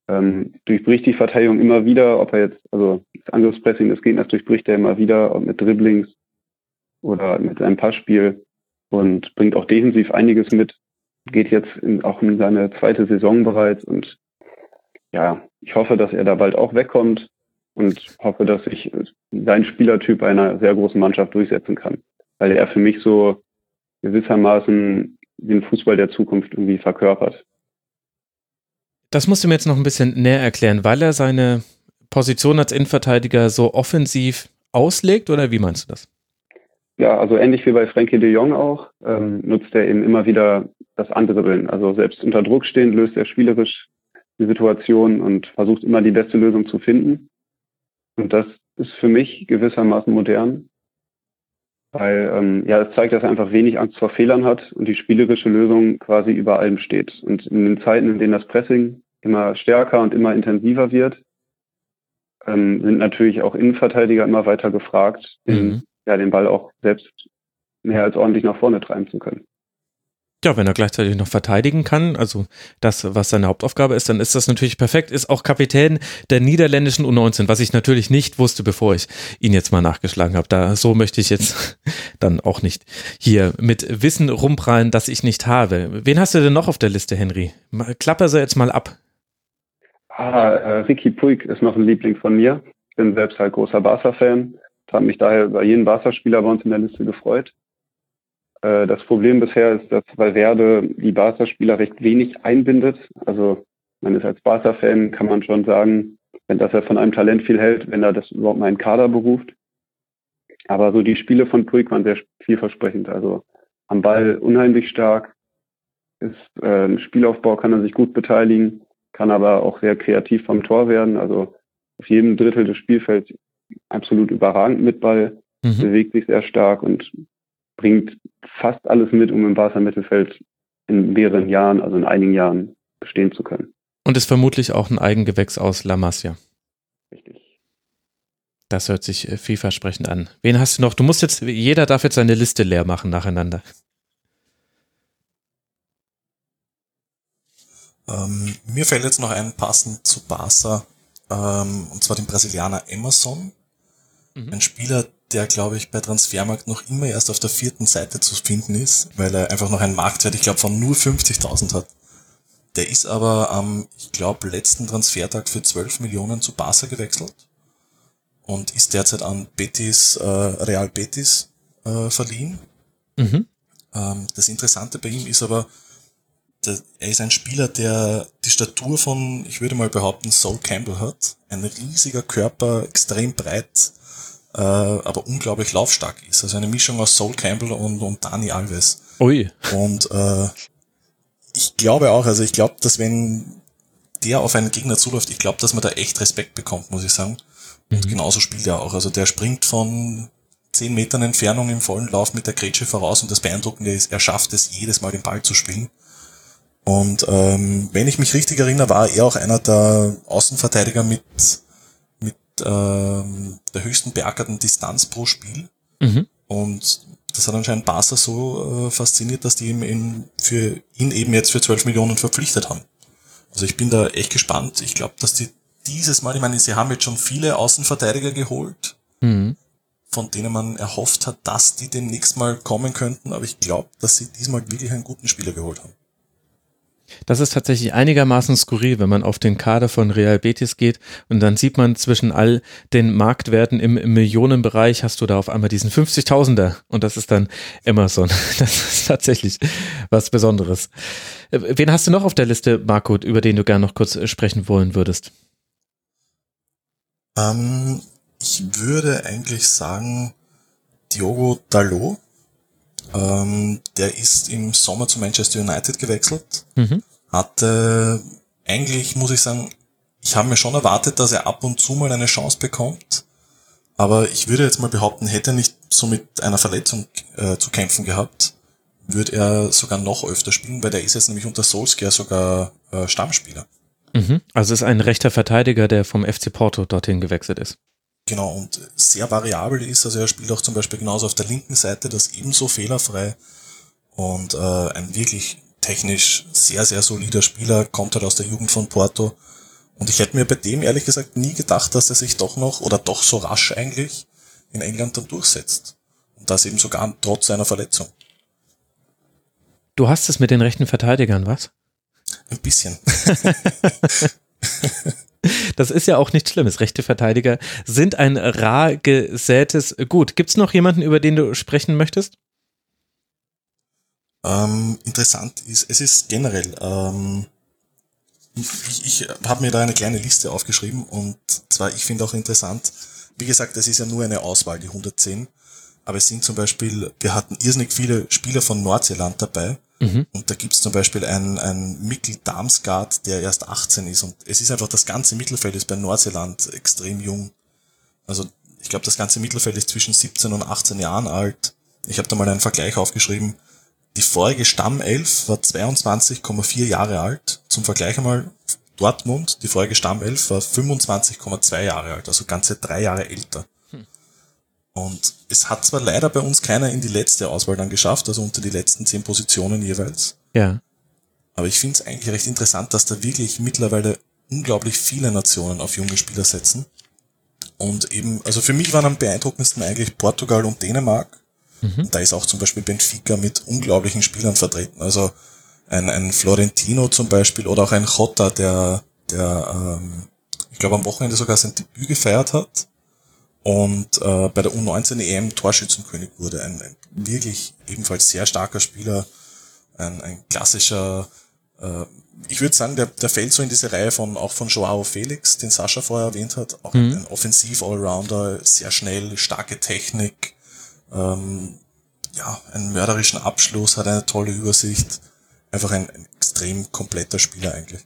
ähm, durchbricht die Verteidigung immer wieder, ob er jetzt, also das Angriffspressing des Gegners durchbricht er immer wieder, ob mit Dribblings oder mit seinem Passspiel und bringt auch defensiv einiges mit. Geht jetzt in, auch in seine zweite Saison bereits und ja, ich hoffe, dass er da bald auch wegkommt und hoffe, dass sich sein Spielertyp einer sehr großen Mannschaft durchsetzen kann, weil er für mich so gewissermaßen den Fußball der Zukunft irgendwie verkörpert. Das musst du mir jetzt noch ein bisschen näher erklären, weil er seine Position als Innenverteidiger so offensiv auslegt oder wie meinst du das? Ja, also ähnlich wie bei Frankie de Jong auch, ähm, nutzt er eben immer wieder das andere Willen. Also selbst unter Druck stehend löst er spielerisch die Situation und versucht immer die beste Lösung zu finden. Und das ist für mich gewissermaßen modern, weil ähm, ja, es zeigt, dass er einfach wenig Angst vor Fehlern hat und die spielerische Lösung quasi über allem steht. Und in den Zeiten, in denen das Pressing immer stärker und immer intensiver wird, ähm, sind natürlich auch Innenverteidiger immer weiter gefragt, mhm ja, den Ball auch selbst mehr als ordentlich nach vorne treiben zu können. Ja, wenn er gleichzeitig noch verteidigen kann, also das, was seine Hauptaufgabe ist, dann ist das natürlich perfekt. Ist auch Kapitän der niederländischen U19, was ich natürlich nicht wusste, bevor ich ihn jetzt mal nachgeschlagen habe. Da so möchte ich jetzt dann auch nicht hier mit Wissen rumprallen, das ich nicht habe. Wen hast du denn noch auf der Liste, Henry? Klapper sie jetzt mal ab. Ah, äh, Ricky Puig ist noch ein Liebling von mir. Bin selbst halt großer Barca-Fan habe mich daher über jeden Barca-Spieler bei uns in der Liste gefreut. Äh, das Problem bisher ist, dass Valverde die Barca-Spieler recht wenig einbindet. Also man ist als Barca-Fan, kann man schon sagen, wenn dass er von einem Talent viel hält, wenn er das überhaupt mal in Kader beruft. Aber so die Spiele von Puig waren sehr vielversprechend. Also am Ball unheimlich stark, ist äh, im Spielaufbau kann er sich gut beteiligen, kann aber auch sehr kreativ vom Tor werden. Also auf jedem Drittel des Spielfelds absolut überragend mit Ball, mhm. bewegt sich sehr stark und bringt fast alles mit, um im Barca Mittelfeld in mehreren Jahren, also in einigen Jahren bestehen zu können. Und ist vermutlich auch ein Eigengewächs aus La Masia. Richtig. Das hört sich äh, vielversprechend an. Wen hast du noch? Du musst jetzt, jeder darf jetzt seine Liste leer machen nacheinander. Ähm, mir fällt jetzt noch ein passend zu Barca ähm, und zwar den Brasilianer Emerson. Mhm. Ein Spieler, der, glaube ich, bei Transfermarkt noch immer erst auf der vierten Seite zu finden ist, weil er einfach noch einen Marktwert, ich glaube, von nur 50.000 hat. Der ist aber am, ich glaube, letzten Transfertag für 12 Millionen zu Barca gewechselt und ist derzeit an Betis, äh, Real Betis äh, verliehen. Mhm. Ähm, das Interessante bei ihm ist aber, der, er ist ein Spieler, der die Statur von, ich würde mal behaupten, Saul Campbell hat. Ein riesiger Körper, extrem breit, äh, aber unglaublich laufstark ist. Also eine Mischung aus Saul Campbell und, und Dani Alves. Ui. Und äh, ich glaube auch, also ich glaube, dass wenn der auf einen Gegner zuläuft, ich glaube, dass man da echt Respekt bekommt, muss ich sagen. Und mhm. genauso spielt er auch. Also der springt von zehn Metern Entfernung im vollen Lauf mit der Grätsche voraus und das Beeindruckende ist, er schafft es jedes Mal den Ball zu spielen. Und ähm, wenn ich mich richtig erinnere, war er auch einer der Außenverteidiger mit ähm, der höchsten beackerten Distanz pro Spiel. Mhm. Und das hat anscheinend Barca so äh, fasziniert, dass die ihn in, für ihn eben jetzt für 12 Millionen verpflichtet haben. Also ich bin da echt gespannt. Ich glaube, dass die dieses Mal, ich meine, sie haben jetzt schon viele Außenverteidiger geholt, mhm. von denen man erhofft hat, dass die demnächst mal kommen könnten, aber ich glaube, dass sie diesmal wirklich einen guten Spieler geholt haben. Das ist tatsächlich einigermaßen skurril, wenn man auf den Kader von Real Betis geht und dann sieht man zwischen all den Marktwerten im, Millionenbereich hast du da auf einmal diesen 50.000er und das ist dann Emerson. Das ist tatsächlich was Besonderes. Äh, wen hast du noch auf der Liste, Marco, über den du gerne noch kurz äh, sprechen wollen würdest? Ähm, ich würde eigentlich sagen Diogo Dalot ähm, der ist im Sommer zu Manchester United gewechselt. Mhm. Hatte eigentlich, muss ich sagen, ich habe mir schon erwartet, dass er ab und zu mal eine Chance bekommt. Aber ich würde jetzt mal behaupten, hätte er nicht so mit einer Verletzung äh, zu kämpfen gehabt, würde er sogar noch öfter spielen, weil der ist jetzt nämlich unter Solskjaer sogar äh, Stammspieler. Mhm. Also ist ein rechter Verteidiger, der vom FC Porto dorthin gewechselt ist. Genau, und sehr variabel ist. Also er spielt auch zum Beispiel genauso auf der linken Seite, das ebenso fehlerfrei. Und äh, ein wirklich technisch sehr, sehr solider Spieler, kommt halt aus der Jugend von Porto. Und ich hätte mir bei dem ehrlich gesagt nie gedacht, dass er sich doch noch, oder doch so rasch eigentlich, in England dann durchsetzt. Und das eben sogar trotz seiner Verletzung. Du hast es mit den rechten Verteidigern, was? Ein bisschen. Das ist ja auch nichts Schlimmes. Rechte Verteidiger sind ein rar gesätes Gut. Gibt es noch jemanden, über den du sprechen möchtest? Ähm, interessant ist, es ist generell, ähm, ich, ich habe mir da eine kleine Liste aufgeschrieben und zwar, ich finde auch interessant, wie gesagt, es ist ja nur eine Auswahl, die 110, aber es sind zum Beispiel, wir hatten irrsinnig viele Spieler von Nordseeland dabei Mhm. Und da gibt's zum Beispiel einen, einen Mikkel Damsgaard, der erst 18 ist. Und es ist einfach, das ganze Mittelfeld ist bei Nordseeland extrem jung. Also ich glaube, das ganze Mittelfeld ist zwischen 17 und 18 Jahren alt. Ich habe da mal einen Vergleich aufgeschrieben. Die vorige Stammelf war 22,4 Jahre alt. Zum Vergleich einmal Dortmund, die vorige Stammelf war 25,2 Jahre alt, also ganze drei Jahre älter. Und es hat zwar leider bei uns keiner in die letzte Auswahl dann geschafft, also unter die letzten zehn Positionen jeweils. Ja. Aber ich finde es eigentlich recht interessant, dass da wirklich mittlerweile unglaublich viele Nationen auf junge Spieler setzen. Und eben, also für mich waren am beeindruckendsten eigentlich Portugal und Dänemark. Mhm. da ist auch zum Beispiel Benfica mit unglaublichen Spielern vertreten. Also ein, ein Florentino zum Beispiel oder auch ein Jota, der, der ähm, ich glaube am Wochenende sogar sein Debüt gefeiert hat und äh, bei der U19 EM Torschützenkönig wurde. Ein, ein wirklich ebenfalls sehr starker Spieler, ein, ein klassischer, äh, ich würde sagen, der, der fällt so in diese Reihe von auch von Joao Felix, den Sascha vorher erwähnt hat, auch mhm. ein Offensiv-Allrounder, sehr schnell, starke Technik, ähm, ja, einen mörderischen Abschluss, hat eine tolle Übersicht, einfach ein, ein extrem kompletter Spieler eigentlich.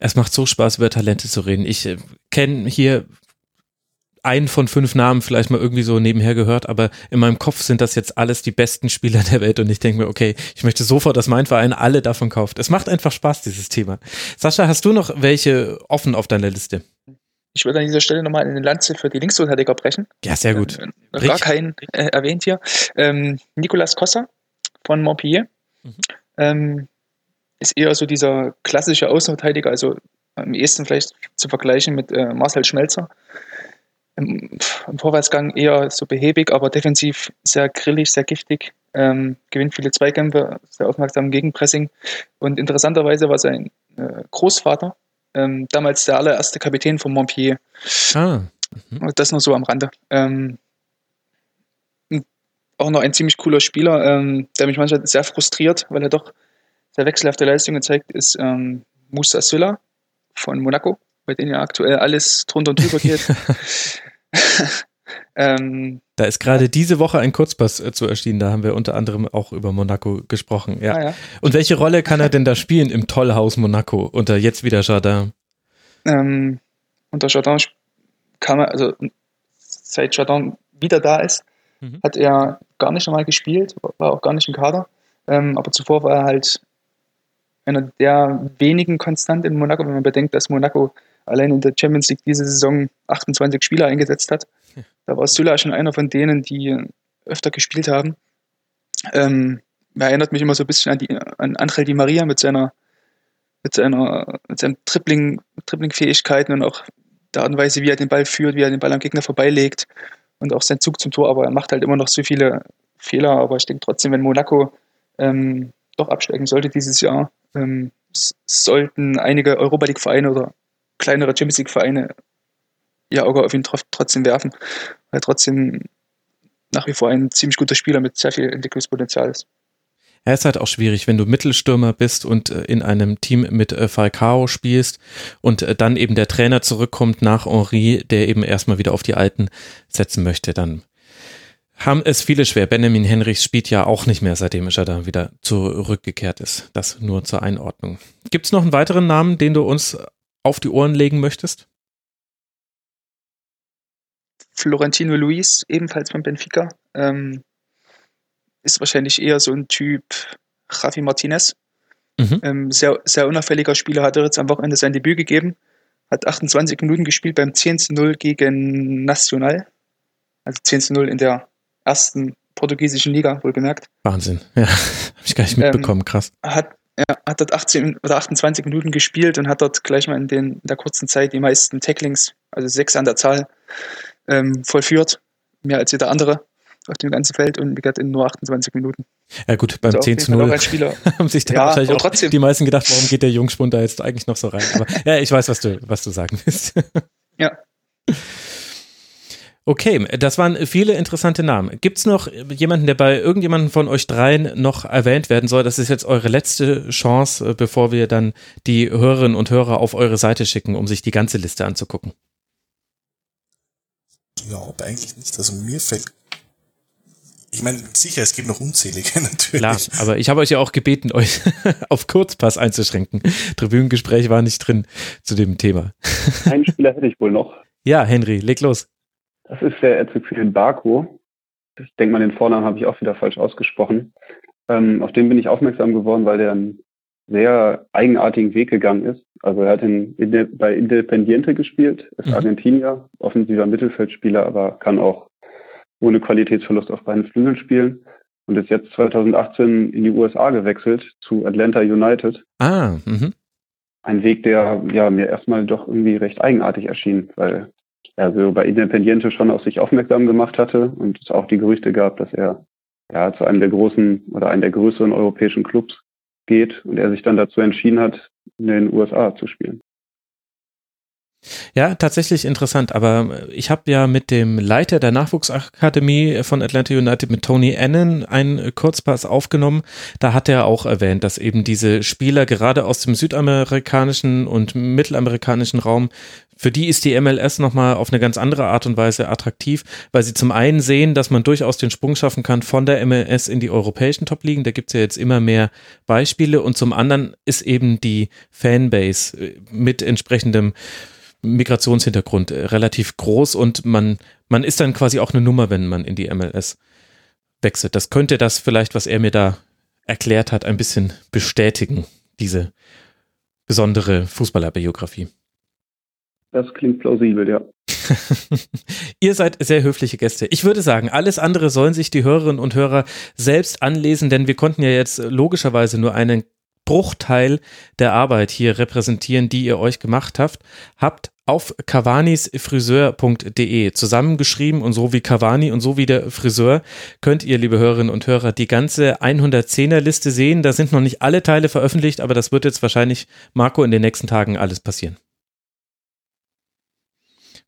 Es macht so Spaß, über Talente zu reden. Ich äh, kenne hier einen von fünf Namen vielleicht mal irgendwie so nebenher gehört, aber in meinem Kopf sind das jetzt alles die besten Spieler der Welt und ich denke mir, okay, ich möchte sofort, dass mein Verein alle davon kauft. Es macht einfach Spaß, dieses Thema. Sascha, hast du noch welche offen auf deiner Liste? Ich würde an dieser Stelle nochmal eine Lanze für die Linksverteidiger brechen. Ja, sehr gut. Äh, noch gar keinen äh, erwähnt hier. Ähm, Nicolas Cossa von Montpellier mhm. ähm, ist eher so dieser klassische Außenverteidiger, also am ehesten vielleicht zu vergleichen mit äh, Marcel Schmelzer im, im, Vorwärtsgang eher so behäbig, aber defensiv sehr grillig, sehr giftig. Ähm, gewinnt viele Zweikämpfe, sehr aufmerksam gegen Pressing. Und interessanterweise war sein äh, Großvater ähm, damals der allererste Kapitän von Montpellier. Ah. Mhm. Das nur so am Rande. Ähm, auch noch ein ziemlich cooler Spieler, ähm, der mich manchmal sehr frustriert, weil er doch sehr wechselhafte Leistungen zeigt, ist ähm, Moussa Sylla von Monaco bei denen ja aktuell alles drunter und drüber geht. ähm, da ist gerade diese Woche ein Kurzpass äh, zu erschienen, da haben wir unter anderem auch über Monaco gesprochen. Ja. Ah, ja. Und welche Rolle kann er denn da spielen im Tollhaus Monaco unter jetzt wieder Jardin? Ähm, unter Jardin kam er, also seit Jardin wieder da ist, mhm. hat er gar nicht normal gespielt, war auch gar nicht im Kader. Ähm, aber zuvor war er halt einer der wenigen konstant in Monaco, wenn man bedenkt, dass Monaco allein in der Champions League diese Saison 28 Spieler eingesetzt hat. Da war Sylla schon einer von denen, die öfter gespielt haben. Ähm, er erinnert mich immer so ein bisschen an, die, an Angel Di Maria mit seiner, mit seiner, mit seinen Tripling, Tripling-Fähigkeiten und auch der Art und Weise, wie er den Ball führt, wie er den Ball am Gegner vorbeilegt und auch sein Zug zum Tor, aber er macht halt immer noch so viele Fehler. Aber ich denke trotzdem, wenn Monaco ähm, doch absteigen sollte dieses Jahr, ähm, sollten einige Europa League-Vereine oder kleinere Champions League-Vereine ihr Auge auf ihn trotzdem werfen, weil trotzdem nach wie vor ein ziemlich guter Spieler mit sehr viel Entwicklungspotenzial ist. Er ist halt auch schwierig, wenn du Mittelstürmer bist und äh, in einem Team mit äh, Falcao spielst und äh, dann eben der Trainer zurückkommt nach Henri, der eben erstmal wieder auf die Alten setzen möchte, dann haben es viele schwer. Benjamin Henrichs spielt ja auch nicht mehr, seitdem er da wieder zurückgekehrt ist. Das nur zur Einordnung. Gibt es noch einen weiteren Namen, den du uns auf die Ohren legen möchtest? Florentino Luis, ebenfalls von Benfica, ähm, ist wahrscheinlich eher so ein Typ Javi Martinez. Mhm. Ähm, sehr, sehr unauffälliger Spieler hat er jetzt am Wochenende sein Debüt gegeben. Hat 28 Minuten gespielt beim 10 zu 0 gegen Nacional. Also 10 zu 0 in der ersten portugiesischen Liga, wohlgemerkt. Wahnsinn, ja. Habe ich gar nicht mitbekommen, ähm, krass. Hat, ja, hat dort 18 oder 28 Minuten gespielt und hat dort gleich mal in, den, in der kurzen Zeit die meisten Tacklings, also sechs an der Zahl, ähm, vollführt. Mehr als jeder andere auf dem ganzen Feld und wie gesagt in nur 28 Minuten. Ja gut, beim also 10 zu 0 haben sich da ja, wahrscheinlich auch trotzdem. die meisten gedacht, warum geht der Jungspund da jetzt eigentlich noch so rein? Aber ja, ich weiß, was du, was du sagen willst. ja. Okay, das waren viele interessante Namen. Gibt es noch jemanden, der bei irgendjemandem von euch dreien noch erwähnt werden soll? Das ist jetzt eure letzte Chance, äh, bevor wir dann die Hörerinnen und Hörer auf eure Seite schicken, um sich die ganze Liste anzugucken. Ja, aber eigentlich nicht. Also mir fällt ich meine, sicher, es gibt noch unzählige natürlich. Klar, aber ich habe euch ja auch gebeten, euch auf Kurzpass einzuschränken. Tribünengespräch war nicht drin zu dem Thema. Einen Spieler hätte ich wohl noch. Ja, Henry, leg los. Das ist der Ezequiel Barco. Ich denke mal, den Vornamen habe ich auch wieder falsch ausgesprochen. Ähm, auf den bin ich aufmerksam geworden, weil der einen sehr eigenartigen Weg gegangen ist. Also er hat in, in, bei Independiente gespielt, ist mhm. Argentinier, offensiver Mittelfeldspieler, aber kann auch ohne Qualitätsverlust auf beiden Flügeln spielen und ist jetzt 2018 in die USA gewechselt zu Atlanta United. Ah, mhm. Ein Weg, der ja mir erstmal doch irgendwie recht eigenartig erschien, weil er so bei Independiente schon auf sich aufmerksam gemacht hatte und es auch die Gerüchte gab, dass er ja zu einem der großen oder einem der größeren europäischen Clubs geht und er sich dann dazu entschieden hat, in den USA zu spielen. Ja, tatsächlich interessant, aber ich habe ja mit dem Leiter der Nachwuchsakademie von Atlanta United, mit Tony Annan, einen Kurzpass aufgenommen. Da hat er auch erwähnt, dass eben diese Spieler gerade aus dem südamerikanischen und mittelamerikanischen Raum, für die ist die MLS nochmal auf eine ganz andere Art und Weise attraktiv, weil sie zum einen sehen, dass man durchaus den Sprung schaffen kann von der MLS in die europäischen Top-Ligen. Da gibt's ja jetzt immer mehr Beispiele und zum anderen ist eben die Fanbase äh, mit entsprechendem Migrationshintergrund äh, relativ groß und man, man ist dann quasi auch eine Nummer, wenn man in die MLS wechselt. Das könnte das vielleicht, was er mir da erklärt hat, ein bisschen bestätigen, diese besondere Fußballerbiografie. Das klingt plausibel, ja. Ihr seid sehr höfliche Gäste. Ich würde sagen, alles andere sollen sich die Hörerinnen und Hörer selbst anlesen, denn wir konnten ja jetzt logischerweise nur einen Bruchteil der Arbeit hier repräsentieren, die ihr euch gemacht habt, habt auf cavanisfriseur.de zusammengeschrieben und so wie Cavani und so wie der Friseur könnt ihr, liebe Hörerinnen und Hörer, die ganze 110er Liste sehen. Da sind noch nicht alle Teile veröffentlicht, aber das wird jetzt wahrscheinlich Marco in den nächsten Tagen alles passieren.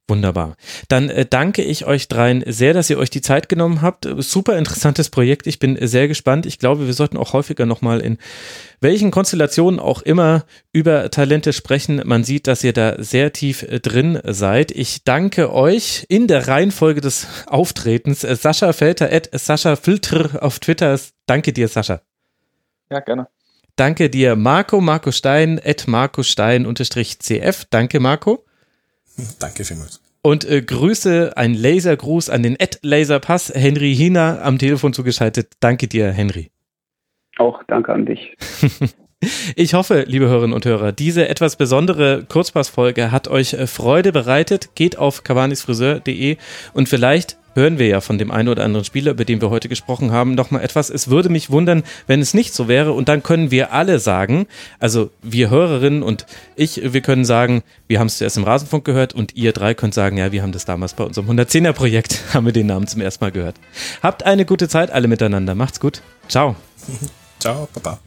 Wunderbar. Dann äh, danke ich euch dreien sehr, dass ihr euch die Zeit genommen habt. Super interessantes Projekt. Ich bin sehr gespannt. Ich glaube, wir sollten auch häufiger nochmal in welchen Konstellationen auch immer über Talente sprechen. Man sieht, dass ihr da sehr tief äh, drin seid. Ich danke euch in der Reihenfolge des Auftretens. Äh, Sascha Felter, at Sascha Filter auf Twitter. Danke dir, Sascha. Ja, gerne. Danke dir, Marco, Marco Stein, at Marco Stein unterstrich CF. Danke, Marco. Danke vielmals. Und äh, Grüße, ein Lasergruß an den Ed Laserpass, Henry Hina am Telefon zugeschaltet. Danke dir, Henry. Auch danke an dich. Ich hoffe, liebe Hörerinnen und Hörer, diese etwas besondere Kurzpassfolge hat euch äh, Freude bereitet. Geht auf cavanisfriseur.de und vielleicht hören wir ja von dem einen oder anderen Spieler, über den wir heute gesprochen haben, noch mal etwas. Es würde mich wundern, wenn es nicht so wäre. Und dann können wir alle sagen, also wir Hörerinnen und ich, wir können sagen, wir haben es zuerst im Rasenfunk gehört und ihr drei könnt sagen, ja, wir haben das damals bei unserem 110er-Projekt, haben wir den Namen zum ersten Mal gehört. Habt eine gute Zeit alle miteinander. Macht's gut. Ciao. Ciao, Papa.